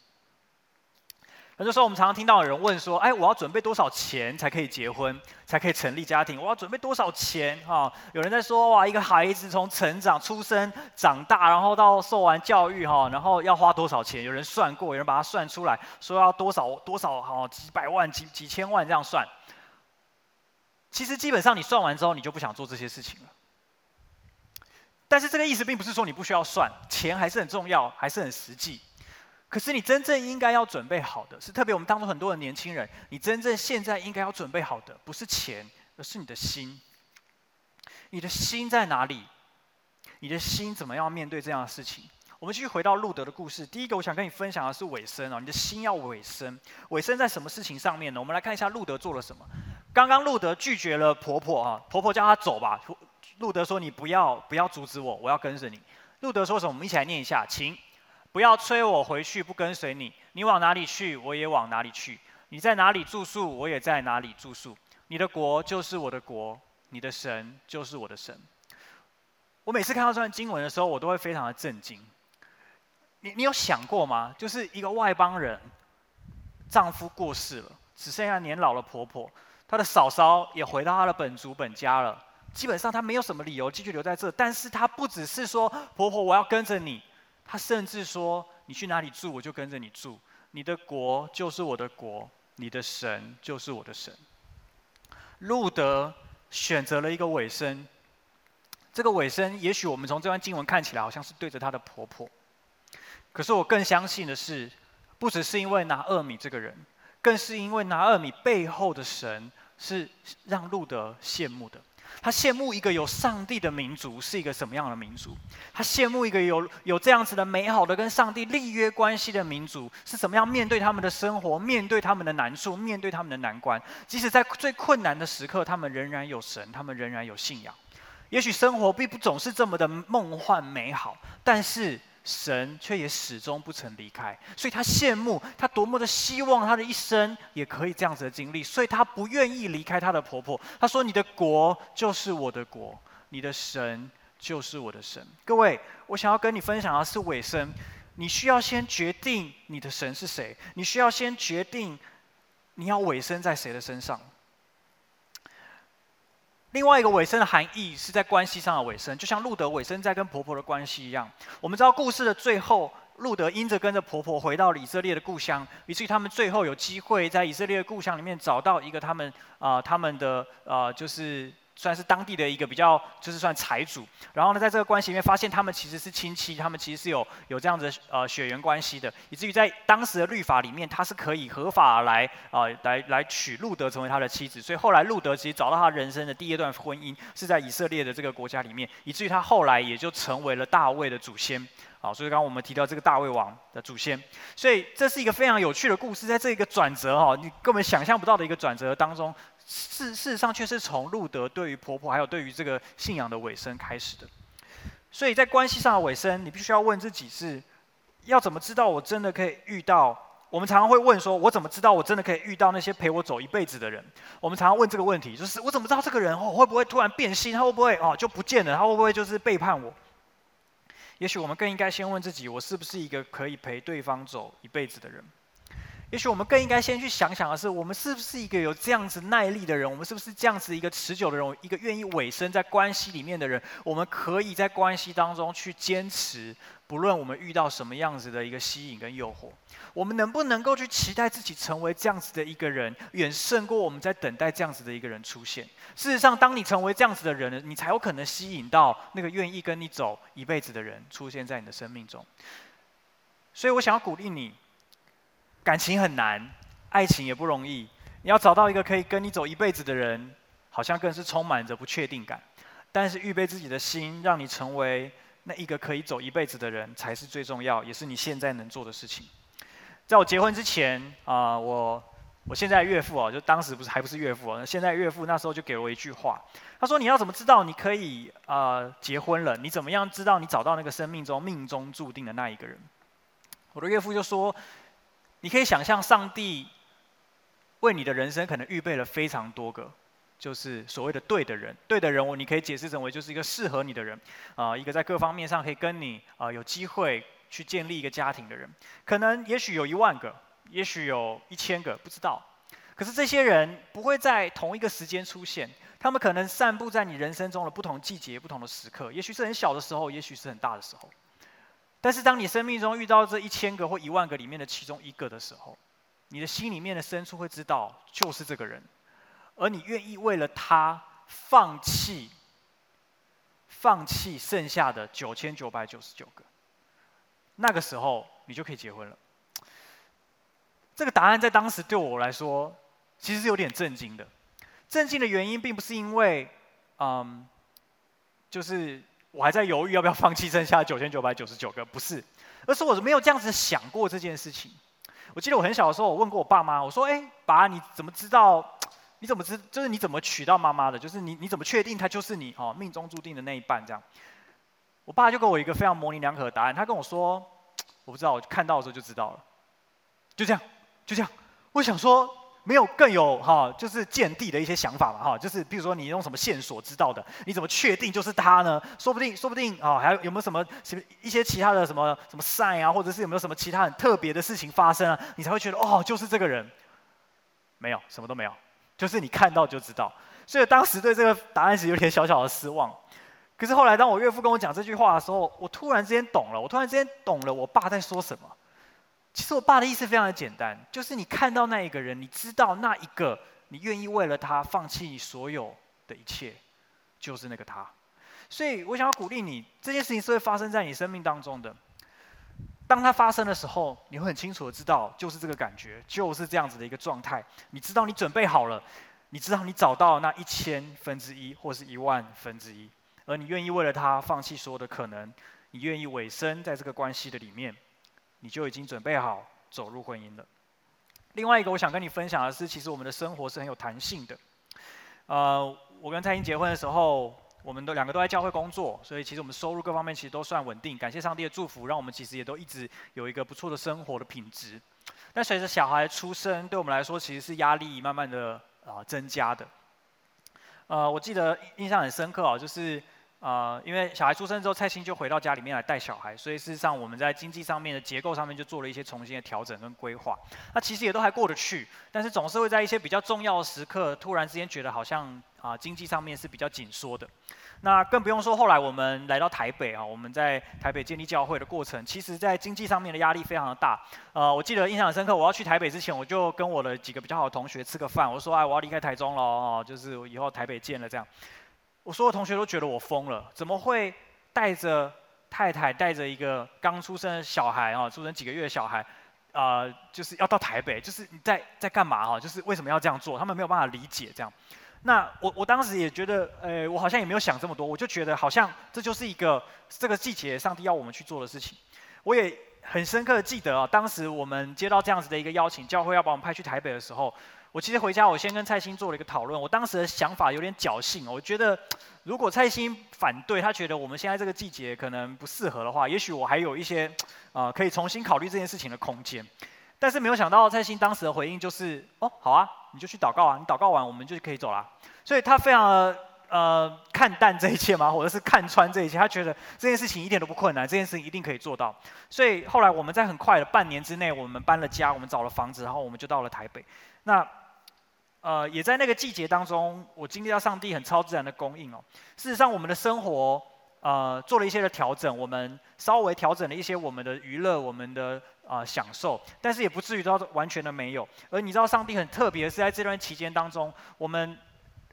很多时候，我们常常听到有人问说：“哎，我要准备多少钱才可以结婚，才可以成立家庭？我要准备多少钱？”哈，有人在说：“哇，一个孩子从成长、出生、长大，然后到受完教育，哈，然后要花多少钱？”有人算过，有人把它算出来，说要多少多少，哈，几百万、几几千万这样算。其实基本上你算完之后，你就不想做这些事情了。但是这个意思并不是说你不需要算，钱还是很重要，还是很实际。可是你真正应该要准备好的是，特别我们当中很多的年轻人，你真正现在应该要准备好的，不是钱，而是你的心。你的心在哪里？你的心怎么样面对这样的事情？我们继续回到路德的故事。第一个，我想跟你分享的是尾声哦，你的心要尾声。尾声在什么事情上面呢？我们来看一下路德做了什么。刚刚路德拒绝了婆婆啊，婆婆叫他走吧。路德说：“你不要，不要阻止我，我要跟着你。”路德说什么？我们一起来念一下，请不要催我回去，不跟随你。你往哪里去，我也往哪里去。你在哪里住宿，我也在哪里住宿。你的国就是我的国，你的神就是我的神。我每次看到这段经文的时候，我都会非常的震惊。你你有想过吗？就是一个外邦人，丈夫过世了，只剩下年老的婆婆。她的嫂嫂也回到她的本族本家了，基本上她没有什么理由继续留在这。但是她不只是说婆婆我要跟着你，他甚至说你去哪里住我就跟着你住，你的国就是我的国，你的神就是我的神。路德选择了一个尾声，这个尾声也许我们从这段经文看起来好像是对着他的婆婆，可是我更相信的是，不只是因为拿厄米这个人。更是因为拿厄米背后的神是让路德羡慕的，他羡慕一个有上帝的民族是一个什么样的民族？他羡慕一个有有这样子的美好的跟上帝立约关系的民族是怎么样面对他们的生活，面对他们的难处，面对他们的难关，即使在最困难的时刻，他们仍然有神，他们仍然有信仰。也许生活并不总是这么的梦幻美好，但是。神却也始终不曾离开，所以他羡慕，他多么的希望他的一生也可以这样子的经历，所以他不愿意离开他的婆婆。他说：“你的国就是我的国，你的神就是我的神。”各位，我想要跟你分享的是尾声，你需要先决定你的神是谁，你需要先决定你要委身在谁的身上。另外一个尾声的含义是在关系上的尾声，就像路德尾声在跟婆婆的关系一样。我们知道故事的最后，路德因着跟着婆婆回到以色列的故乡，以至于他们最后有机会在以色列的故乡里面找到一个他们啊、他们的啊，就是。算是当地的一个比较，就是算财主。然后呢，在这个关系里面，发现他们其实是亲戚，他们其实是有有这样子呃血缘关系的，以至于在当时的律法里面，他是可以合法来啊、呃、来来娶路德成为他的妻子。所以后来路德其实找到他人生的第一段婚姻，是在以色列的这个国家里面，以至于他后来也就成为了大卫的祖先。好，所以刚刚我们提到这个大卫王的祖先，所以这是一个非常有趣的故事，在这一个转折哈，你根本想象不到的一个转折当中。事事实上却是从路德对于婆婆还有对于这个信仰的尾声开始的，所以在关系上的尾声，你必须要问自己是，要怎么知道我真的可以遇到？我们常常会问说，我怎么知道我真的可以遇到那些陪我走一辈子的人？我们常常问这个问题，就是我怎么知道这个人哦会不会突然变心？他会不会哦就不见了？他会不会就是背叛我？也许我们更应该先问自己，我是不是一个可以陪对方走一辈子的人？也许我们更应该先去想想的是，我们是不是一个有这样子耐力的人？我们是不是这样子一个持久的人？一个愿意委身在关系里面的人？我们可以在关系当中去坚持，不论我们遇到什么样子的一个吸引跟诱惑，我们能不能够去期待自己成为这样子的一个人，远胜过我们在等待这样子的一个人出现？事实上，当你成为这样子的人，你才有可能吸引到那个愿意跟你走一辈子的人出现在你的生命中。所以我想要鼓励你。感情很难，爱情也不容易。你要找到一个可以跟你走一辈子的人，好像更是充满着不确定感。但是预备自己的心，让你成为那一个可以走一辈子的人，才是最重要，也是你现在能做的事情。在我结婚之前啊、我我现在岳父啊，就当时不是还不是岳父啊，现在岳父那时候就给我一句话，他说：“你要怎么知道你可以啊、结婚了？你怎么样知道你找到那个生命中命中注定的那一个人？”我的岳父就说：“你可以想象上帝为你的人生可能预备了非常多个。”就是所谓的对的人，对的人物，你可以解释成为就是一个适合你的人，啊、一个在各方面上可以跟你啊、有机会去建立一个家庭的人，可能也许有一万个，也许有一千个，不知道。可是这些人不会在同一个时间出现，他们可能散布在你人生中的不同季节、不同的时刻，也许是很小的时候，也许是很大的时候。但是当你生命中遇到这一千个或一万个里面的其中一个的时候，你的心里面的深处会知道，就是这个人。而你愿意为了他放弃，放弃剩下的九千九百九十九个，那个时候你就可以结婚了。这个答案在当时对我来说，其实是有点震惊的。震惊的原因并不是因为，嗯，就是我还在犹豫要不要放弃剩下九千九百九十九个，不是，而是我没有这样子想过这件事情。我记得我很小的时候，我问过我爸妈，我说：“哎，爸，你怎么知道？”你怎么知？就是你怎么娶到妈妈的？就是你你怎么确定她就是你哦命中注定的那一半？这样，我爸就给我一个非常模棱两可的答案。他跟我说：“我不知道，我看到的时候就知道了。”就这样，就这样。我想说，没有更有哈，就是见地的一些想法嘛哈。就是比如说，你用什么线索知道的？你怎么确定就是他呢？说不定，说不定啊，还有有没有什么什么一些其他的什么什么 sign 啊，或者是有没有什么其他很特别的事情发生啊？你才会觉得哦，就是这个人。没有，什么都没有。就是你看到就知道，所以当时对这个答案是有点小小的失望。可是后来，当我岳父跟我讲这句话的时候，我突然之间懂了。我突然之间懂了我爸在说什么。其实我爸的意思非常的简单，就是你看到那一个人，你知道那一个你愿意为了他放弃你所有的一切，就是那个他。所以我想要鼓励你，这件事情是会发生在你生命当中的。当它发生的时候，你会很清楚的知道，就是这个感觉，就是这样子的一个状态。你知道你准备好了，你知道你找到那一千分之一或是一万分之一，而你愿意为了他放弃所有的可能，你愿意委身在这个关系的里面，你就已经准备好走入婚姻了。另外一个我想跟你分享的是，其实我们的生活是很有弹性的。呃，我跟蔡英结婚的时候。我们都两个都在教会工作，所以其实我们收入各方面其实都算稳定。感谢上帝的祝福，让我们其实也都一直有一个不错的生活的品质。但随着小孩出生，对我们来说其实是压力慢慢的啊、增加的。呃，我记得印象很深刻哦，就是呃，因为小孩出生之后，蔡兴就回到家里面来带小孩，所以事实上我们在经济上面的结构上面就做了一些重新的调整跟规划。那其实也都还过得去，但是总是会在一些比较重要的时刻，突然之间觉得好像。啊，经济上面是比较紧缩的，那更不用说后来我们来到台北啊，我们在台北建立教会的过程，其实在经济上面的压力非常的大。呃，我记得印象深刻，我要去台北之前，我就跟我的几个比较好的同学吃个饭，我说哎，我要离开台中了哦，就是以后台北见了这样。我所有同学都觉得我疯了，怎么会带着太太，带着一个刚出生的小孩啊，出生几个月的小孩，啊、就是要到台北，就是你在在干嘛哈？就是为什么要这样做？他们没有办法理解这样。那我我当时也觉得，呃，我好像也没有想这么多，我就觉得好像这就是一个这个季节上帝要我们去做的事情。我也很深刻的记得啊，当时我们接到这样子的一个邀请，教会要把我们派去台北的时候，我其实回家我先跟蔡心做了一个讨论。我当时的想法有点侥幸，我觉得如果蔡心反对，他觉得我们现在这个季节可能不适合的话，也许我还有一些呃可以重新考虑这件事情的空间。但是没有想到蔡心当时的回应就是，哦，好啊。你就去祷告啊！你祷告完，我们就可以走了。所以他非常呃看淡这一切嘛，或者是看穿这一切。他觉得这件事情一点都不困难，这件事情一定可以做到。所以后来我们在很快的半年之内，我们搬了家，我们找了房子，然后我们就到了台北。那呃也在那个季节当中，我经历到上帝很超自然的供应哦。事实上，我们的生活呃做了一些的调整，我们稍微调整了一些我们的娱乐，我们的。啊、呃，享受，但是也不至于到完全的没有。而你知道，上帝很特别是，在这段期间当中，我们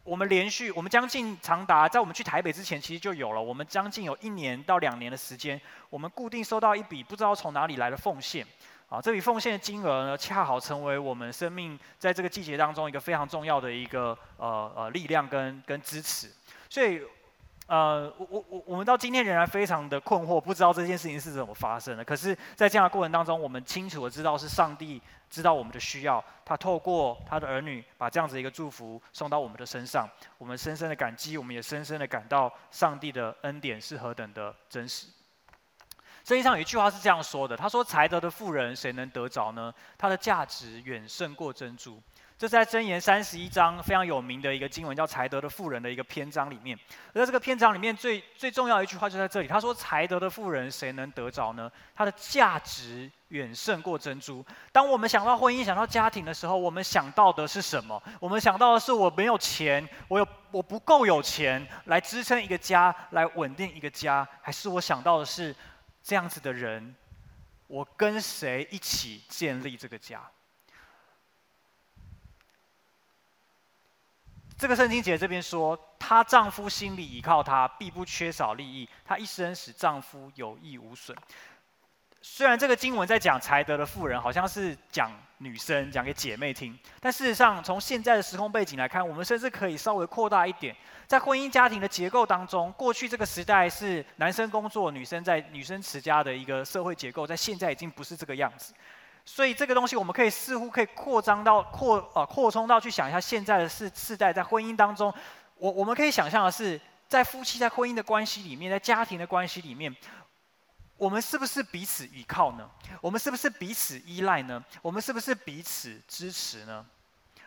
我们连续，我们将近长达在我们去台北之前，其实就有了。我们将近有一年到两年的时间，我们固定收到一笔不知道从哪里来的奉献。啊，这笔奉献的金额呢，恰好成为我们生命在这个季节当中一个非常重要的一个呃呃力量跟跟支持。所以，呃，我我我我们到今天仍然非常的困惑，不知道这件事情是怎么发生的。可是，在这样的过程当中，我们清楚的知道是上帝知道我们的需要，他透过他的儿女把这样子一个祝福送到我们的身上，我们深深的感激，我们也深深的感到上帝的恩典是何等的真实。圣经上有一句话是这样说的：“他说，才德的富人谁能得着呢？他的价值远胜过珍珠。”这是在箴言三十一章非常有名的一个经文，叫“才德的富人”的一个篇章里面。而在这个篇章里面最最重要的一句话就在这里：“他说，才德的富人谁能得着呢？他的价值远胜过珍珠。”当我们想到婚姻、想到家庭的时候，我们想到的是什么？我们想到的是我没有钱，我有我不够有钱来支撑一个家，来稳定一个家，还是我想到的是？这样子的人，我跟谁一起建立这个家？这个圣经节这边说，她丈夫心里依靠她，必不缺少利益。她一生使丈夫有益无损。虽然这个经文在讲才德的妇人，好像是讲女生讲给姐妹听，但事实上，从现在的时空背景来看，我们甚至可以稍微扩大一点。在婚姻家庭的结构当中，过去这个时代是男生工作，女生在女生持家的一个社会结构，在现在已经不是这个样子。所以这个东西我们可以似乎可以扩张到扩呃扩充到去想一下现在的世世代在婚姻当中，我我们可以想象的是，在夫妻在婚姻的关系里面，在家庭的关系里面，我们是不是彼此依靠呢？我们是不是彼此依赖呢？我们是不是彼此支持呢？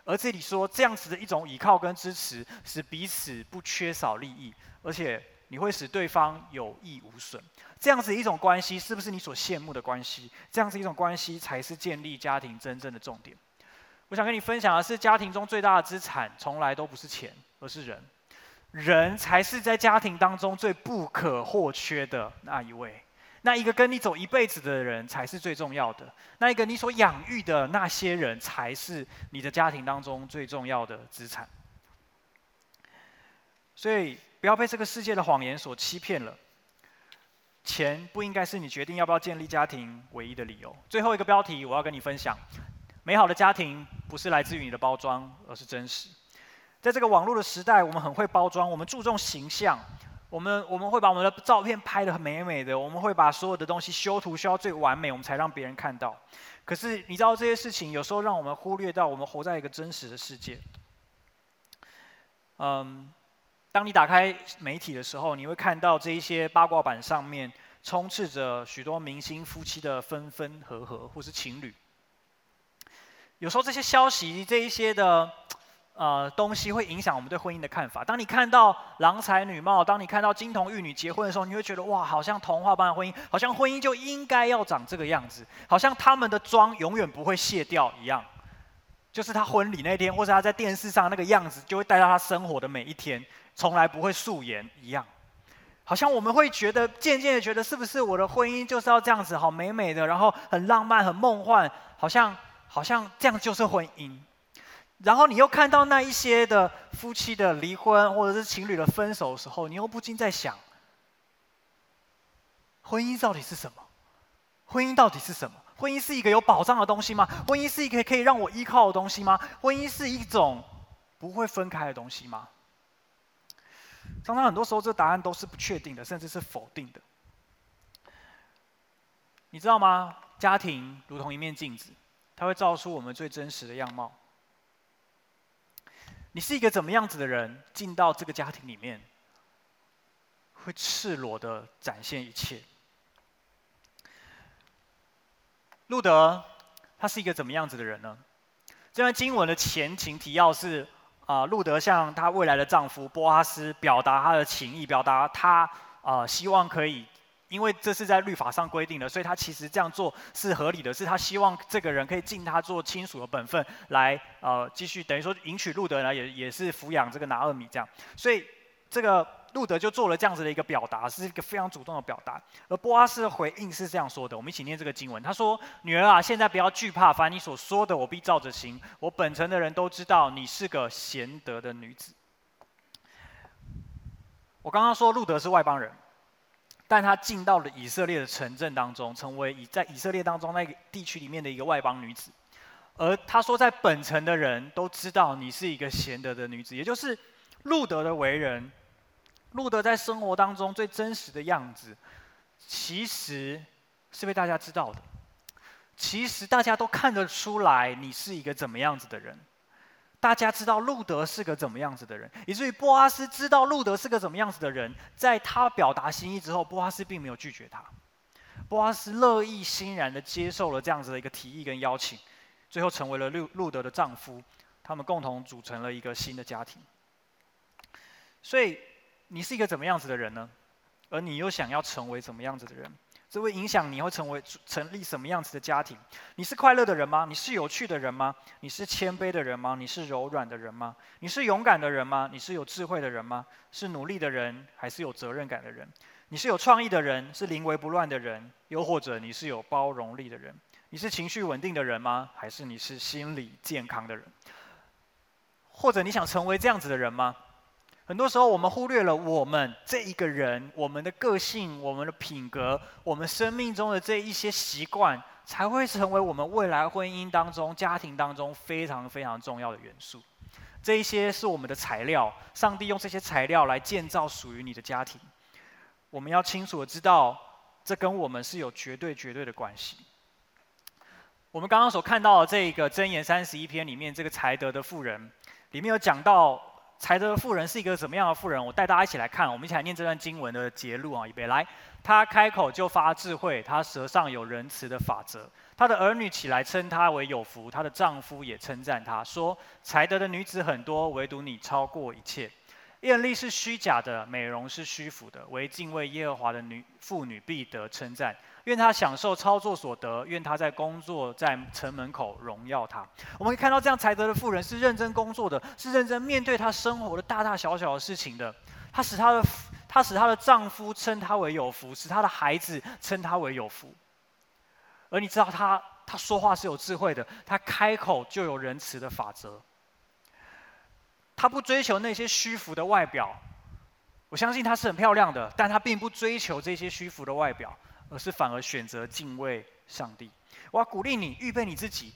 而这里说这样子的一种依靠跟支持，使彼此不缺少利益，而且你会使对方有益无损。这样子一种关系，是不是你所羡慕的关系？这样子一种关系，才是建立家庭真正的重点。我想跟你分享的是，家庭中最大的资产，从来都不是钱，而是人。人才是在家庭当中最不可或缺的那一位。那一个跟你走一辈子的人才是最重要的，那一个你所养育的那些人才是你的家庭当中最重要的资产。所以不要被这个世界的谎言所欺骗了，钱不应该是你决定要不要建立家庭唯一的理由。最后一个标题我要跟你分享：美好的家庭不是来自于你的包装，而是真实。在这个网络的时代，我们很会包装，我们注重形象。我们我们会把我们的照片拍得很美美的，我们会把所有的东西修图修到最完美，我们才让别人看到。可是你知道这些事情有时候让我们忽略到我们活在一个真实的世界。嗯，当你打开媒体的时候，你会看到这一些八卦版上面充斥着许多明星夫妻的分分合合，或是情侣。有时候这些消息，这一些的。呃，东西会影响我们对婚姻的看法。当你看到郎才女貌，当你看到金童玉女结婚的时候，你会觉得哇，好像童话般的婚姻，好像婚姻就应该要长这个样子，好像他们的妆永远不会卸掉一样。就是他婚礼那天，或者他在电视上那个样子，就会带到他生活的每一天，从来不会素颜一样。好像我们会觉得，渐渐的觉得，是不是我的婚姻就是要这样子，好美美的，然后很浪漫、很梦幻，好像好像这样就是婚姻。然后你又看到那一些的夫妻的离婚，或者是情侣的分手的时候，你又不禁在想：婚姻到底是什么？婚姻到底是什么？婚姻是一个有保障的东西吗？婚姻是一个可以让我依靠的东西吗？婚姻是一种不会分开的东西吗？常常很多时候，这答案都是不确定的，甚至是否定的。你知道吗？家庭如同一面镜子，它会照出我们最真实的样貌。你是一个怎么样子的人，进到这个家庭里面，会赤裸的展现一切。路德，他是一个怎么样子的人呢？这段经文的前情提要是啊，路德向她未来的丈夫波阿斯表达他的情意，表达他啊希望可以。因为这是在律法上规定的，所以他其实这样做是合理的。是他希望这个人可以尽他做亲属的本分，来呃继续等于说迎娶路德呢，也也是抚养这个拿二米这样。所以这个路德就做了这样子的一个表达，是一个非常主动的表达。而波阿斯的回应是这样说的，我们一起念这个经文。他说：“女儿啊，现在不要惧怕，凡你所说的，我必照着行。我本城的人都知道你是个贤德的女子。”我刚刚说路德是外邦人。但他进到了以色列的城镇当中，成为以在以色列当中那个地区里面的一个外邦女子。而他说，在本城的人都知道你是一个贤德的女子，也就是路德的为人，路德在生活当中最真实的样子，其实是被大家知道的。其实大家都看得出来，你是一个怎么样子的人。大家知道路德是个怎么样子的人，以至于波阿斯知道路德是个怎么样子的人，在他表达心意之后，波阿斯并没有拒绝他。波阿斯乐意欣然的接受了这样子的一个提议跟邀请。最后成为了路路德的丈夫，他们共同组成了一个新的家庭。所以，你是一个怎么样子的人呢？而你又想要成为怎么样子的人？这会影响你会成为成立什么样子的家庭？你是快乐的人吗？你是有趣的人吗？你是谦卑的人吗？你是柔软的人吗？你是勇敢的人吗？你是有智慧的人吗？是努力的人，还是有责任感的人？你是有创意的人，是临危不乱的人，又或者你是有包容力的人？你是情绪稳定的人吗？还是你是心理健康的人？或者你想成为这样子的人吗？很多时候我们忽略了我们这一个人，我们的个性、我们的品格、我们生命中的这一些习惯，才会成为我们未来婚姻当中、家庭当中非常非常重要的元素。这一些是我们的材料，上帝用这些材料来建造属于你的家庭。我们要清楚的知道，这跟我们是有绝对绝对的关系。我们刚刚所看到的这个箴言三十一篇里面，这个才德的妇人，里面有讲到才德的妇人是一个怎么样的妇人？我带大家一起来看，我们一起来念这段经文的节录啊，预备来。他开口就发智慧，他舌上有仁慈的法则。他的儿女起来称他为有福，他的丈夫也称赞他说：才德的女子很多，唯独你超过一切。艳丽是虚假的，美容是虚浮的，唯敬畏耶和华的女妇女必得称赞。愿他享受操作所得，愿他在工作在城门口荣耀他。我们可以看到，这样才德的妇人是认真工作的，是认真面对她生活的大大小小的事情的。她使她的她使她的丈夫称她为有福，使她的孩子称她为有福。而你知道她，她说话是有智慧的，她开口就有仁慈的法则。她不追求那些虚浮的外表，我相信她是很漂亮的，但她并不追求这些虚浮的外表。而是反而选择敬畏上帝。我要鼓励你，预备你自己。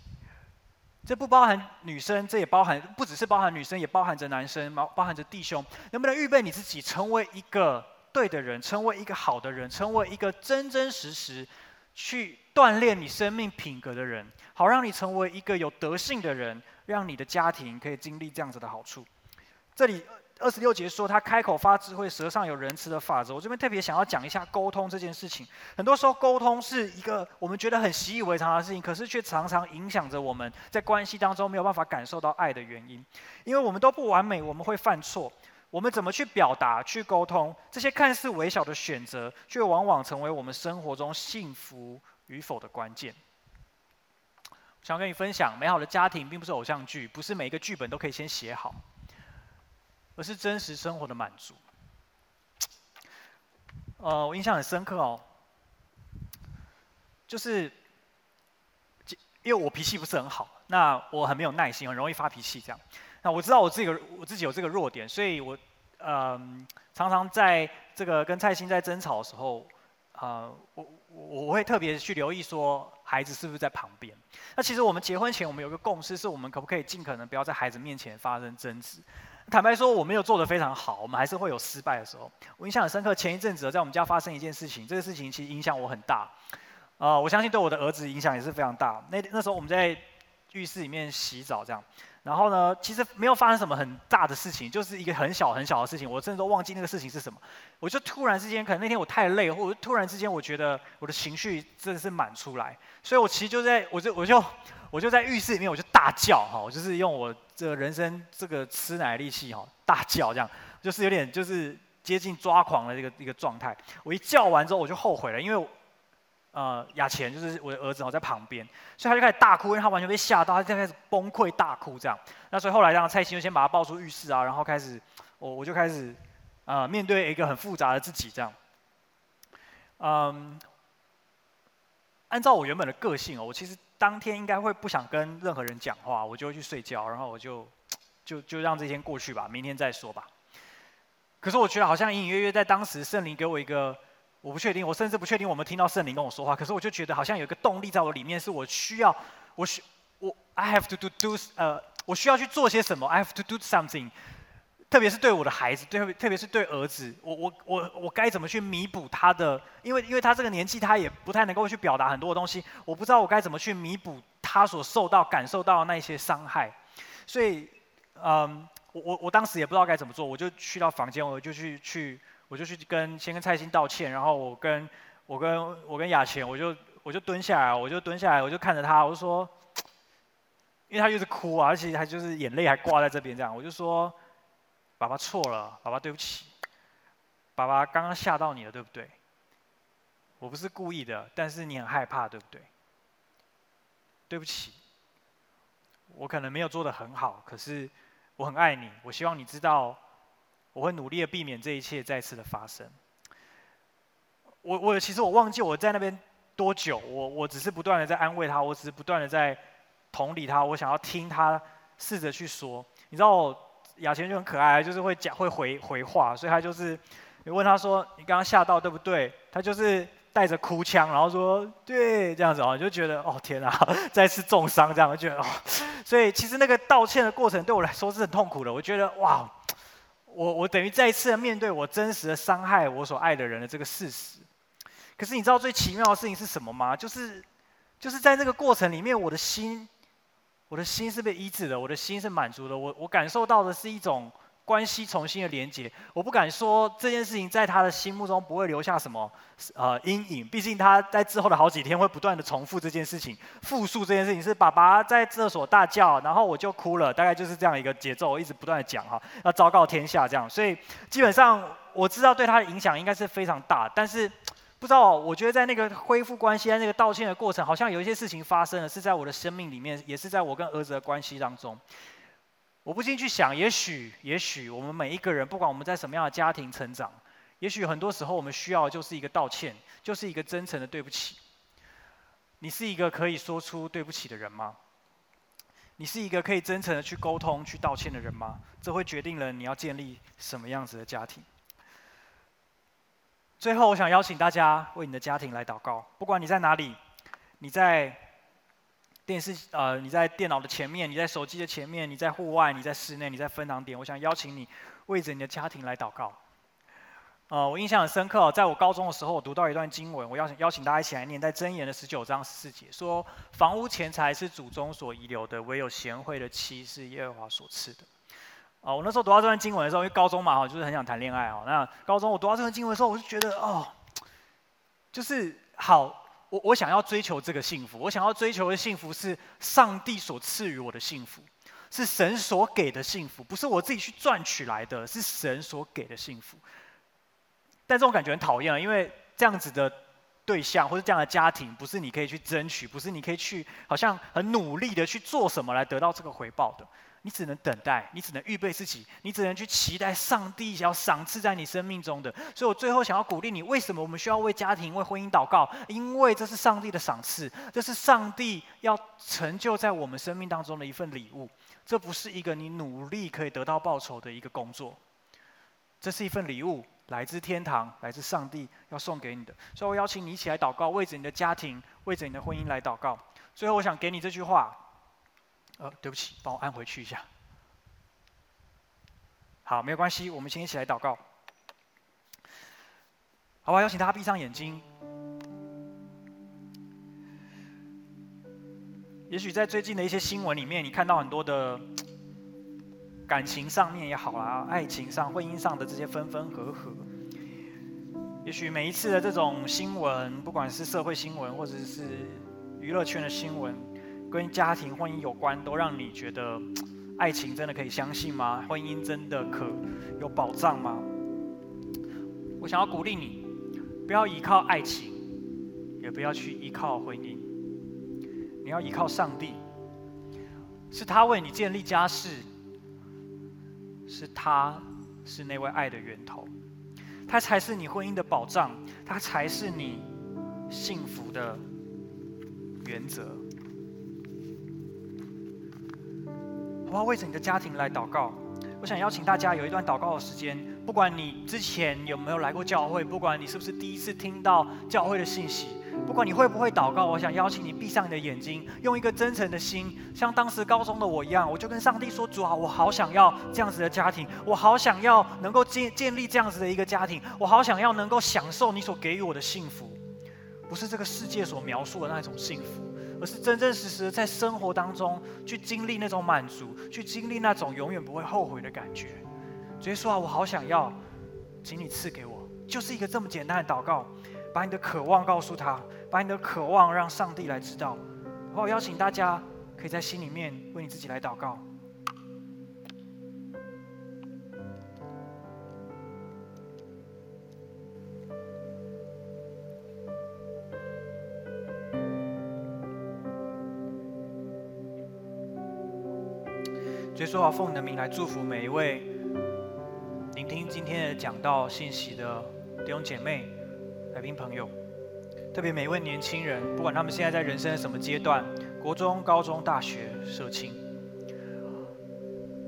这不包含女生，这也包含不只是包含女生，也包含着男生，包包含着弟兄。能不能预备你自己，成为一个对的人，成为一个好的人，成为一个真真实实去锻炼你生命品格的人，好让你成为一个有德性的人，让你的家庭可以经历这样子的好处。这里。二十六节说，他开口发智慧，舌上有仁慈的法则。我这边特别想要讲一下沟通这件事情。很多时候，沟通是一个我们觉得很习以为常的事情，可是却常常影响着我们在关系当中没有办法感受到爱的原因。因为我们都不完美，我们会犯错。我们怎么去表达、去沟通，这些看似微小的选择，却往往成为我们生活中幸福与否的关键。想跟你分享，美好的家庭并不是偶像剧，不是每一个剧本都可以先写好。而是真实生活的满足。呃，我印象很深刻哦，就是，因为我脾气不是很好，那我很没有耐心，很容易发脾气这样。那我知道我自己我自己有这个弱点，所以我嗯、呃、常常在这个跟蔡欣在争吵的时候，呃，我我会特别去留意说孩子是不是在旁边。那其实我们结婚前我们有个共识，是我们可不可以尽可能不要在孩子面前发生争执。坦白说，我没有做得非常好，我们还是会有失败的时候。我印象很深刻，前一阵子在我们家发生一件事情，这个事情其实影响我很大，啊、呃，我相信对我的儿子影响也是非常大。那那时候我们在浴室里面洗澡，这样，然后呢，其实没有发生什么很大的事情，就是一个很小很小的事情，我甚至都忘记那个事情是什么。我就突然之间，可能那天我太累，或者突然之间，我觉得我的情绪真的是满出来，所以我其实就在我就我就我就在浴室里面，我就大叫哈，我就是用我。这人生这个吃奶力气哈，大叫这样，就是有点就是接近抓狂的这个一个状态。我一叫完之后，我就后悔了，因为呃雅钱就是我的儿子哦在旁边，所以他就开始大哭，因为他完全被吓到，他就开始崩溃大哭这样。那所以后来让蔡欣就先把他抱出浴室啊，然后开始我我就开始啊、呃、面对一个很复杂的自己这样。嗯，按照我原本的个性哦，我其实。当天应该会不想跟任何人讲话，我就会去睡觉，然后我就 就就让这天过去吧，明天再说吧。可是我觉得好像隐隐约约在当时圣灵给我一个我不确定，我甚至不确定我们听到圣灵跟我说话。可是我就觉得好像有一个动力在我里面，是我需要，我需我 I have to do do 呃，我需要去做些什么，I have to do something。特别是对我的孩子，对特别是对儿子，我我我我该怎么去弥补他的？因为因为他这个年纪，他也不太能够去表达很多的东西，我不知道我该怎么去弥补他所受到、感受到的那些伤害。所以，嗯，我我我当时也不知道该怎么做，我就去到房间，我就去去，我就去跟先跟蔡欣道歉，然后我跟我跟我跟雅倩，我就我就蹲下来，我就蹲下来，我就看着他，我就说，因为他就是哭啊，而且他就是眼泪还挂在这边这样，我就说。爸爸错了，爸爸对不起。爸爸刚刚吓到你了，对不对？我不是故意的，但是你很害怕，对不对？对不起，我可能没有做得很好，可是我很爱你。我希望你知道，我会努力的避免这一切再次的发生。我我其实我忘记我在那边多久，我我只是不断的在安慰他，我只是不断的在同理他，我想要听他试着去说，你知道。雅贤就很可爱，就是会讲会回回话，所以他就是你问他说：“你刚刚吓到对不对？”他就是带着哭腔，然后说：“对，这样子哦。”就觉得哦天啊，再次重伤这样，就觉得哦。所以其实那个道歉的过程对我来说是很痛苦的。我觉得哇，我我等于再一次的面对我真实的伤害我所爱的人的这个事实。可是你知道最奇妙的事情是什么吗？就是就是在那个过程里面，我的心。我的心是被医治的，我的心是满足的。我我感受到的是一种关系重新的连接。我不敢说这件事情在他的心目中不会留下什么呃阴影，毕竟他在之后的好几天会不断的重复这件事情，复述这件事情。是爸爸在厕所大叫，然后我就哭了，大概就是这样一个节奏，一直不断的讲哈，要昭告天下这样。所以基本上我知道对他的影响应该是非常大，但是。不知道，我觉得在那个恢复关系、在那个道歉的过程，好像有一些事情发生了，是在我的生命里面，也是在我跟儿子的关系当中。我不禁去想，也许，也许我们每一个人，不管我们在什么样的家庭成长，也许很多时候我们需要的就是一个道歉，就是一个真诚的对不起。你是一个可以说出对不起的人吗？你是一个可以真诚的去沟通、去道歉的人吗？这会决定了你要建立什么样子的家庭。最后，我想邀请大家为你的家庭来祷告。不管你在哪里，你在电视呃，你在电脑的前面，你在手机的前面，你在户外，你在室内，你在分堂点，我想邀请你为着你的家庭来祷告。呃，我印象很深刻，在我高中的时候，我读到一段经文，我邀请邀请大家一起来念，在箴言的十九章十四节说：“房屋钱财是祖宗所遗留的，唯有贤惠的妻是耶和华所赐的。”哦，我那时候读到这段经文的时候，因为高中嘛，哈，就是很想谈恋爱哦。那高中我读到这段经文的时候，我就觉得哦，就是好，我我想要追求这个幸福，我想要追求的幸福是上帝所赐予我的幸福，是神所给的幸福，不是我自己去赚取来的，是神所给的幸福。但这种感觉很讨厌啊，因为这样子的对象或者这样的家庭，不是你可以去争取，不是你可以去好像很努力的去做什么来得到这个回报的。你只能等待，你只能预备自己，你只能去期待上帝想要赏赐在你生命中的。所以我最后想要鼓励你：为什么我们需要为家庭、为婚姻祷告？因为这是上帝的赏赐，这是上帝要成就在我们生命当中的一份礼物。这不是一个你努力可以得到报酬的一个工作，这是一份礼物，来自天堂，来自上帝要送给你的。所以我邀请你一起来祷告，为着你的家庭，为着你的婚姻来祷告。最后，我想给你这句话。呃，对不起，帮我按回去一下。好，没有关系，我们先一起来祷告。好吧，邀请大家闭上眼睛。也许在最近的一些新闻里面，你看到很多的感情上面也好啊，爱情上、婚姻上的这些分分合合。也许每一次的这种新闻，不管是社会新闻或者是娱乐圈的新闻。跟家庭、婚姻有关，都让你觉得爱情真的可以相信吗？婚姻真的可有保障吗？我想要鼓励你，不要依靠爱情，也不要去依靠婚姻，你要依靠上帝，是他为你建立家室，是他是那位爱的源头，他才是你婚姻的保障，他才是你幸福的原则。我要为着你的家庭来祷告。我想邀请大家有一段祷告的时间，不管你之前有没有来过教会，不管你是不是第一次听到教会的信息，不管你会不会祷告，我想邀请你闭上你的眼睛，用一个真诚的心，像当时高中的我一样，我就跟上帝说：“主啊，我好想要这样子的家庭，我好想要能够建建立这样子的一个家庭，我好想要能够享受你所给予我的幸福，不是这个世界所描述的那一种幸福。”而是真真实实的在生活当中去经历那种满足，去经历那种永远不会后悔的感觉。直接说啊，我好想要，请你赐给我，就是一个这么简单的祷告，把你的渴望告诉他，把你的渴望让上帝来知道。我邀请大家可以在心里面为你自己来祷告。所以说，我奉你的名来祝福每一位聆听今天的讲道信息的弟兄姐妹、来宾朋友，特别每一位年轻人，不管他们现在在人生的什么阶段，国中、高中、大学、社青，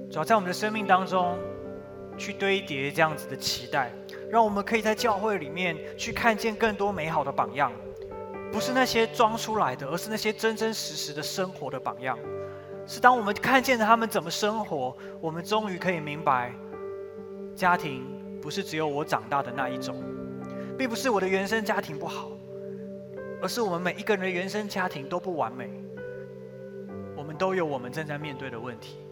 只要在我们的生命当中去堆叠这样子的期待，让我们可以在教会里面去看见更多美好的榜样，不是那些装出来的，而是那些真真实实的生活的榜样。是当我们看见了他们怎么生活，我们终于可以明白，家庭不是只有我长大的那一种，并不是我的原生家庭不好，而是我们每一个人的原生家庭都不完美，我们都有我们正在面对的问题。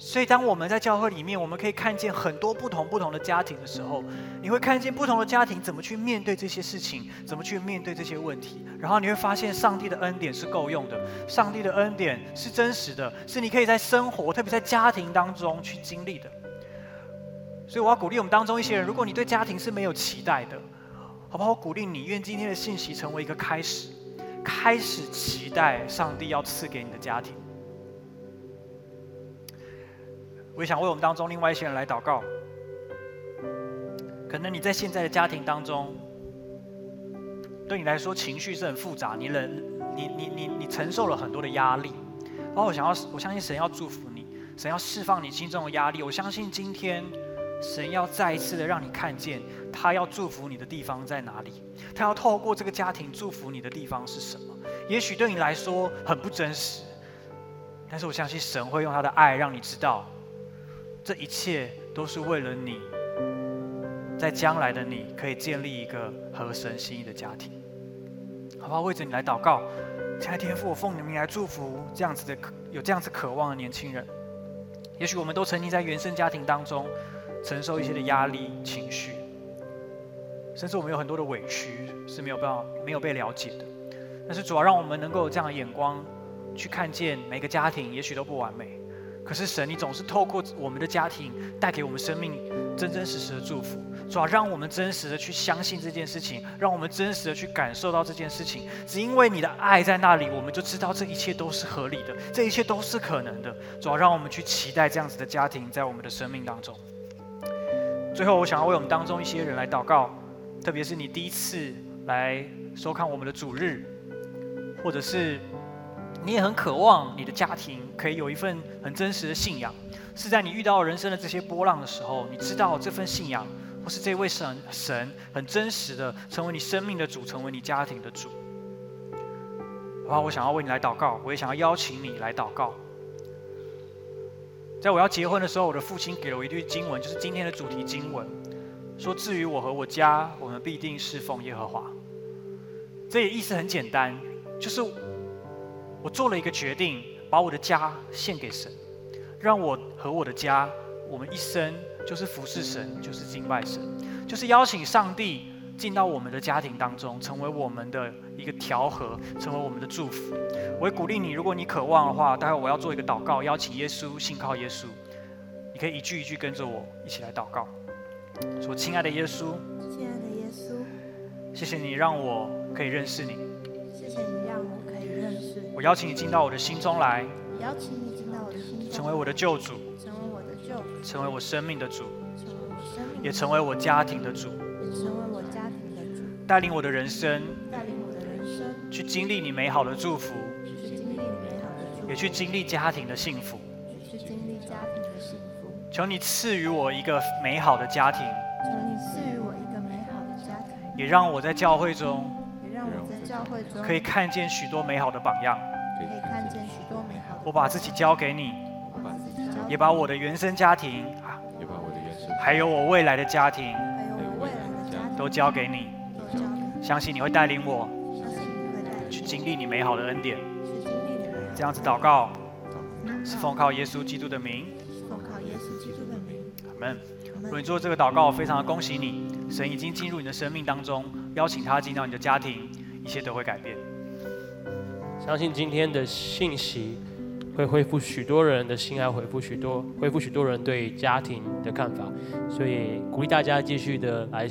所以，当我们在教会里面，我们可以看见很多不同不同的家庭的时候，你会看见不同的家庭怎么去面对这些事情，怎么去面对这些问题。然后你会发现，上帝的恩典是够用的，上帝的恩典是真实的，是你可以在生活，特别在家庭当中去经历的。所以，我要鼓励我们当中一些人，如果你对家庭是没有期待的，好不好？我鼓励你，愿今天的信息成为一个开始，开始期待上帝要赐给你的家庭。我也想为我们当中另外一些人来祷告。可能你在现在的家庭当中，对你来说情绪是很复杂，你忍，你你你你承受了很多的压力。然后我想要，我相信神要祝福你，神要释放你心中的压力。我相信今天神要再一次的让你看见，他要祝福你的地方在哪里，他要透过这个家庭祝福你的地方是什么？也许对你来说很不真实，但是我相信神会用他的爱让你知道。这一切都是为了你，在将来的你可以建立一个合神心意的家庭，好不好？为着你来祷告，亲爱的天父，我奉你的名来祝福这样子的有这样子渴望的年轻人。也许我们都曾经在原生家庭当中承受一些的压力、情绪，甚至我们有很多的委屈是没有办法、没有被了解的。但是主要让我们能够有这样的眼光去看见每个家庭，也许都不完美。可是神，你总是透过我们的家庭带给我们生命真真实实的祝福，主要让我们真实的去相信这件事情，让我们真实的去感受到这件事情。只因为你的爱在那里，我们就知道这一切都是合理的，这一切都是可能的。主要让我们去期待这样子的家庭在我们的生命当中。最后，我想要为我们当中一些人来祷告，特别是你第一次来收看我们的主日，或者是。你也很渴望你的家庭可以有一份很真实的信仰，是在你遇到人生的这些波浪的时候，你知道这份信仰或是这位神神很真实的成为你生命的主，成为你家庭的主。然后我想要为你来祷告，我也想要邀请你来祷告。在我要结婚的时候，我的父亲给了我一句经文，就是今天的主题经文，说：“至于我和我家，我们必定侍奉耶和华。”这也意思很简单，就是。我做了一个决定，把我的家献给神，让我和我的家，我们一生就是服侍神，就是敬拜神，就是邀请上帝进到我们的家庭当中，成为我们的一个调和，成为我们的祝福。我也鼓励你，如果你渴望的话，待会我要做一个祷告，邀请耶稣，信靠耶稣，你可以一句一句跟着我一起来祷告，说：“亲爱的耶稣，亲爱的耶稣，谢谢你让我可以认识你。”我邀请你进到我的心中来，邀请你进到我的心中，成为我的救主，成为我的救主，成为我生命的主，成为我生命，也成为我家庭的主，也成为我家庭的主，带领我的人生，带领我的人生，去经历你美好的祝福，去经历你美好的祝福，也去经历家庭的幸福，去经历家庭的幸福。求你赐予我一个美好的家庭，求你赐予我一个美好的家庭，也让我在教会中，也让我在教会中可以看见许多美好的榜样。我把自己交给你，也把我的原生家庭啊，也把我的原生还有我未来的家庭还有我未来的家庭。都交给你，相信你会带领我相信你会带领去经历你美好的恩典。去经历你的这样子祷告，是奉靠耶稣基督的名，奉靠耶稣基督的名。阿门。阿门如果你做这个祷告，我非常的恭喜你，神已经进入你的生命当中，邀请他进到你的家庭，一切都会改变。相信今天的信息会恢复许多人的心，爱恢复许多恢复许多人对家庭的看法，所以鼓励大家继续的来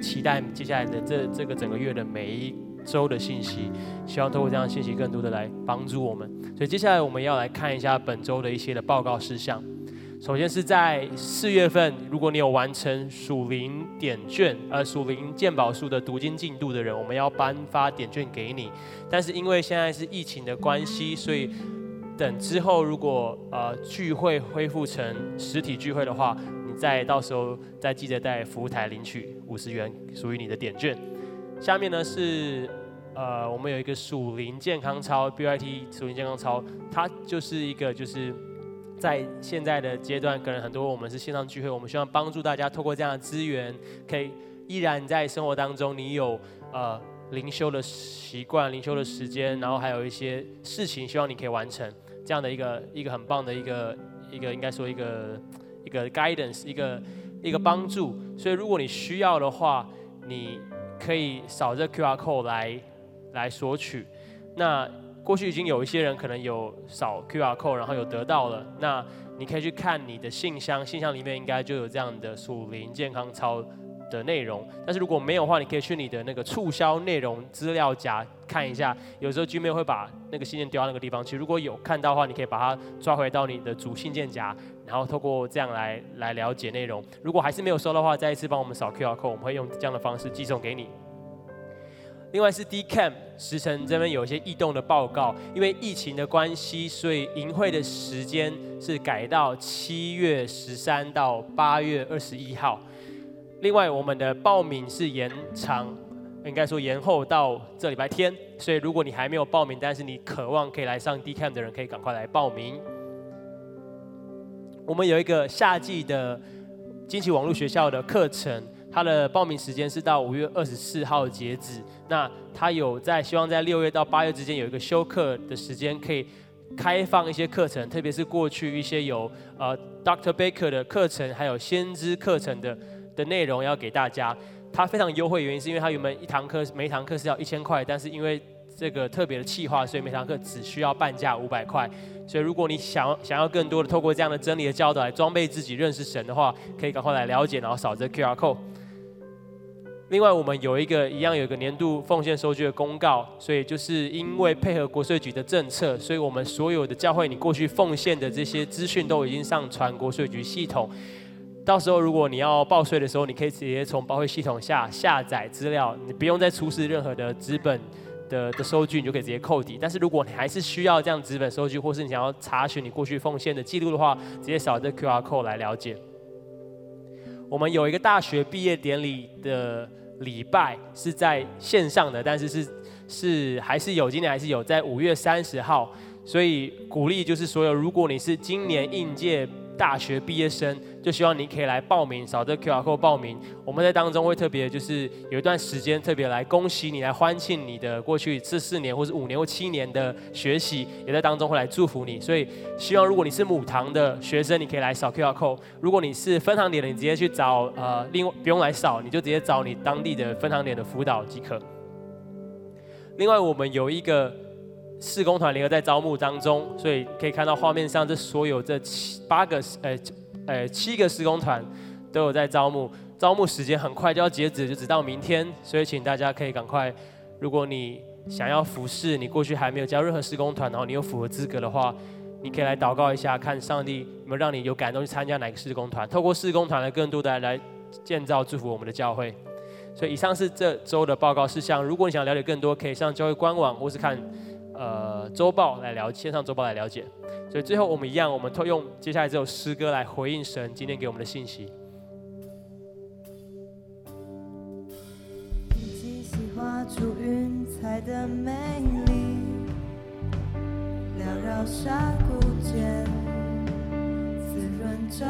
期待接下来的这这个整个月的每一周的信息，希望透过这样信息更多的来帮助我们。所以接下来我们要来看一下本周的一些的报告事项。首先是在四月份，如果你有完成属灵点券，呃，属灵鉴宝书的读经进度的人，我们要颁发点券给你。但是因为现在是疫情的关系，所以等之后如果呃聚会恢复成实体聚会的话，你再到时候再记得在服务台领取五十元属于你的点券。下面呢是呃我们有一个属灵健康操 BYT 属灵健康操，它就是一个就是。在现在的阶段，可能很多我们是线上聚会，我们希望帮助大家透过这样的资源，可以依然在生活当中，你有呃灵修的习惯、灵修的时间，然后还有一些事情，希望你可以完成这样的一个一个很棒的一个一个应该说一个一个 guidance，一个一个帮助。所以如果你需要的话，你可以扫这 QR code 来来索取。那过去已经有一些人可能有扫 QR code，然后有得到了。那你可以去看你的信箱，信箱里面应该就有这样的属灵健康操的内容。但是如果没有的话，你可以去你的那个促销内容资料夹看一下。有时候 Gmail 会把那个信件丢到那个地方去。如果有看到的话，你可以把它抓回到你的主信件夹，然后透过这样来来了解内容。如果还是没有收的话，再一次帮我们扫 QR code，我们会用这样的方式寄送给你。另外是 D Camp 时辰这边有一些异动的报告，因为疫情的关系，所以营会的时间是改到七月十三到八月二十一号。另外，我们的报名是延长，应该说延后到这礼拜天，所以如果你还没有报名，但是你渴望可以来上 DCAM 的人，可以赶快来报名。我们有一个夏季的惊奇网络学校的课程。它的报名时间是到五月二十四号截止。那他有在希望在六月到八月之间有一个休课的时间，可以开放一些课程，特别是过去一些有呃 Dr. Baker 的课程，还有先知课程的的内容要给大家。它非常优惠，原因是因为他原本一堂课每一堂课是要一千块，但是因为这个特别的企划，所以每堂课只需要半价五百块。所以如果你想想要更多的透过这样的真理的教导来装备自己认识神的话，可以赶快来了解，然后扫这 QR code。另外，我们有一个一样有一个年度奉献收据的公告，所以就是因为配合国税局的政策，所以我们所有的教会，你过去奉献的这些资讯都已经上传国税局系统。到时候如果你要报税的时候，你可以直接从报税系统下下载资料，你不用再出示任何的纸本的的收据，你就可以直接扣抵。但是如果你还是需要这样纸本收据，或是你想要查询你过去奉献的记录的话，直接扫这 QR code 来了解。我们有一个大学毕业典礼的礼拜是在线上的，但是是是还是有，今年还是有，在五月三十号，所以鼓励就是所有，如果你是今年应届。大学毕业生就希望你可以来报名，扫这 QR code 报名。我们在当中会特别就是有一段时间特别来恭喜你，来欢庆你的过去这四年或是五年或七年的学习，也在当中会来祝福你。所以希望如果你是母堂的学生，你可以来扫 QR code；如果你是分堂点的，你直接去找呃，另外不用来扫，你就直接找你当地的分堂点的辅导即可。另外，我们有一个。施工团联合在招募当中，所以可以看到画面上这所有这七八个呃呃七个施工团都有在招募，招募时间很快就要截止，就直到明天，所以请大家可以赶快，如果你想要服侍，你过去还没有加入任何施工团，然后你有符合资格的话，你可以来祷告一下，看上帝有没有让你有感动去参加哪个施工团，透过施工团来更多的来建造祝福我们的教会。所以以上是这周的报告事项，如果你想了解更多，可以上教会官网或是看。呃周报来了，线上周报来了解。所以最后我们一样，我们用接下来这首诗歌来回应神今天给我们的信息。出云彩的美丽，缭绕山谷间，滋润着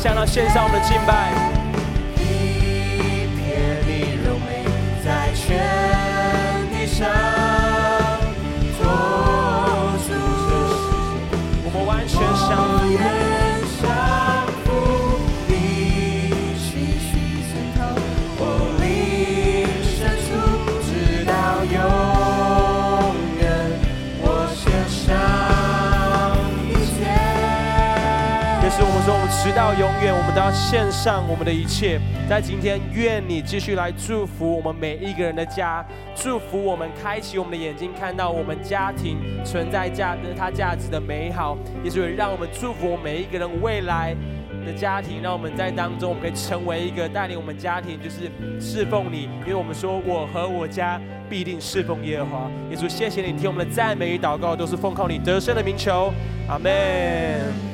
向到献上我们的敬拜。直到永远，我们都要献上我们的一切。在今天，愿你继续来祝福我们每一个人的家，祝福我们开启我们的眼睛，看到我们家庭存在价值，它价值的美好。也是让我们祝福每一个人未来的家庭，让我们在当中，我们可以成为一个带领我们家庭，就是侍奉你。因为我们说，我和我家必定侍奉耶和华。耶稣，谢谢你听我们的赞美与祷告，都是奉靠你得胜的名求。阿门。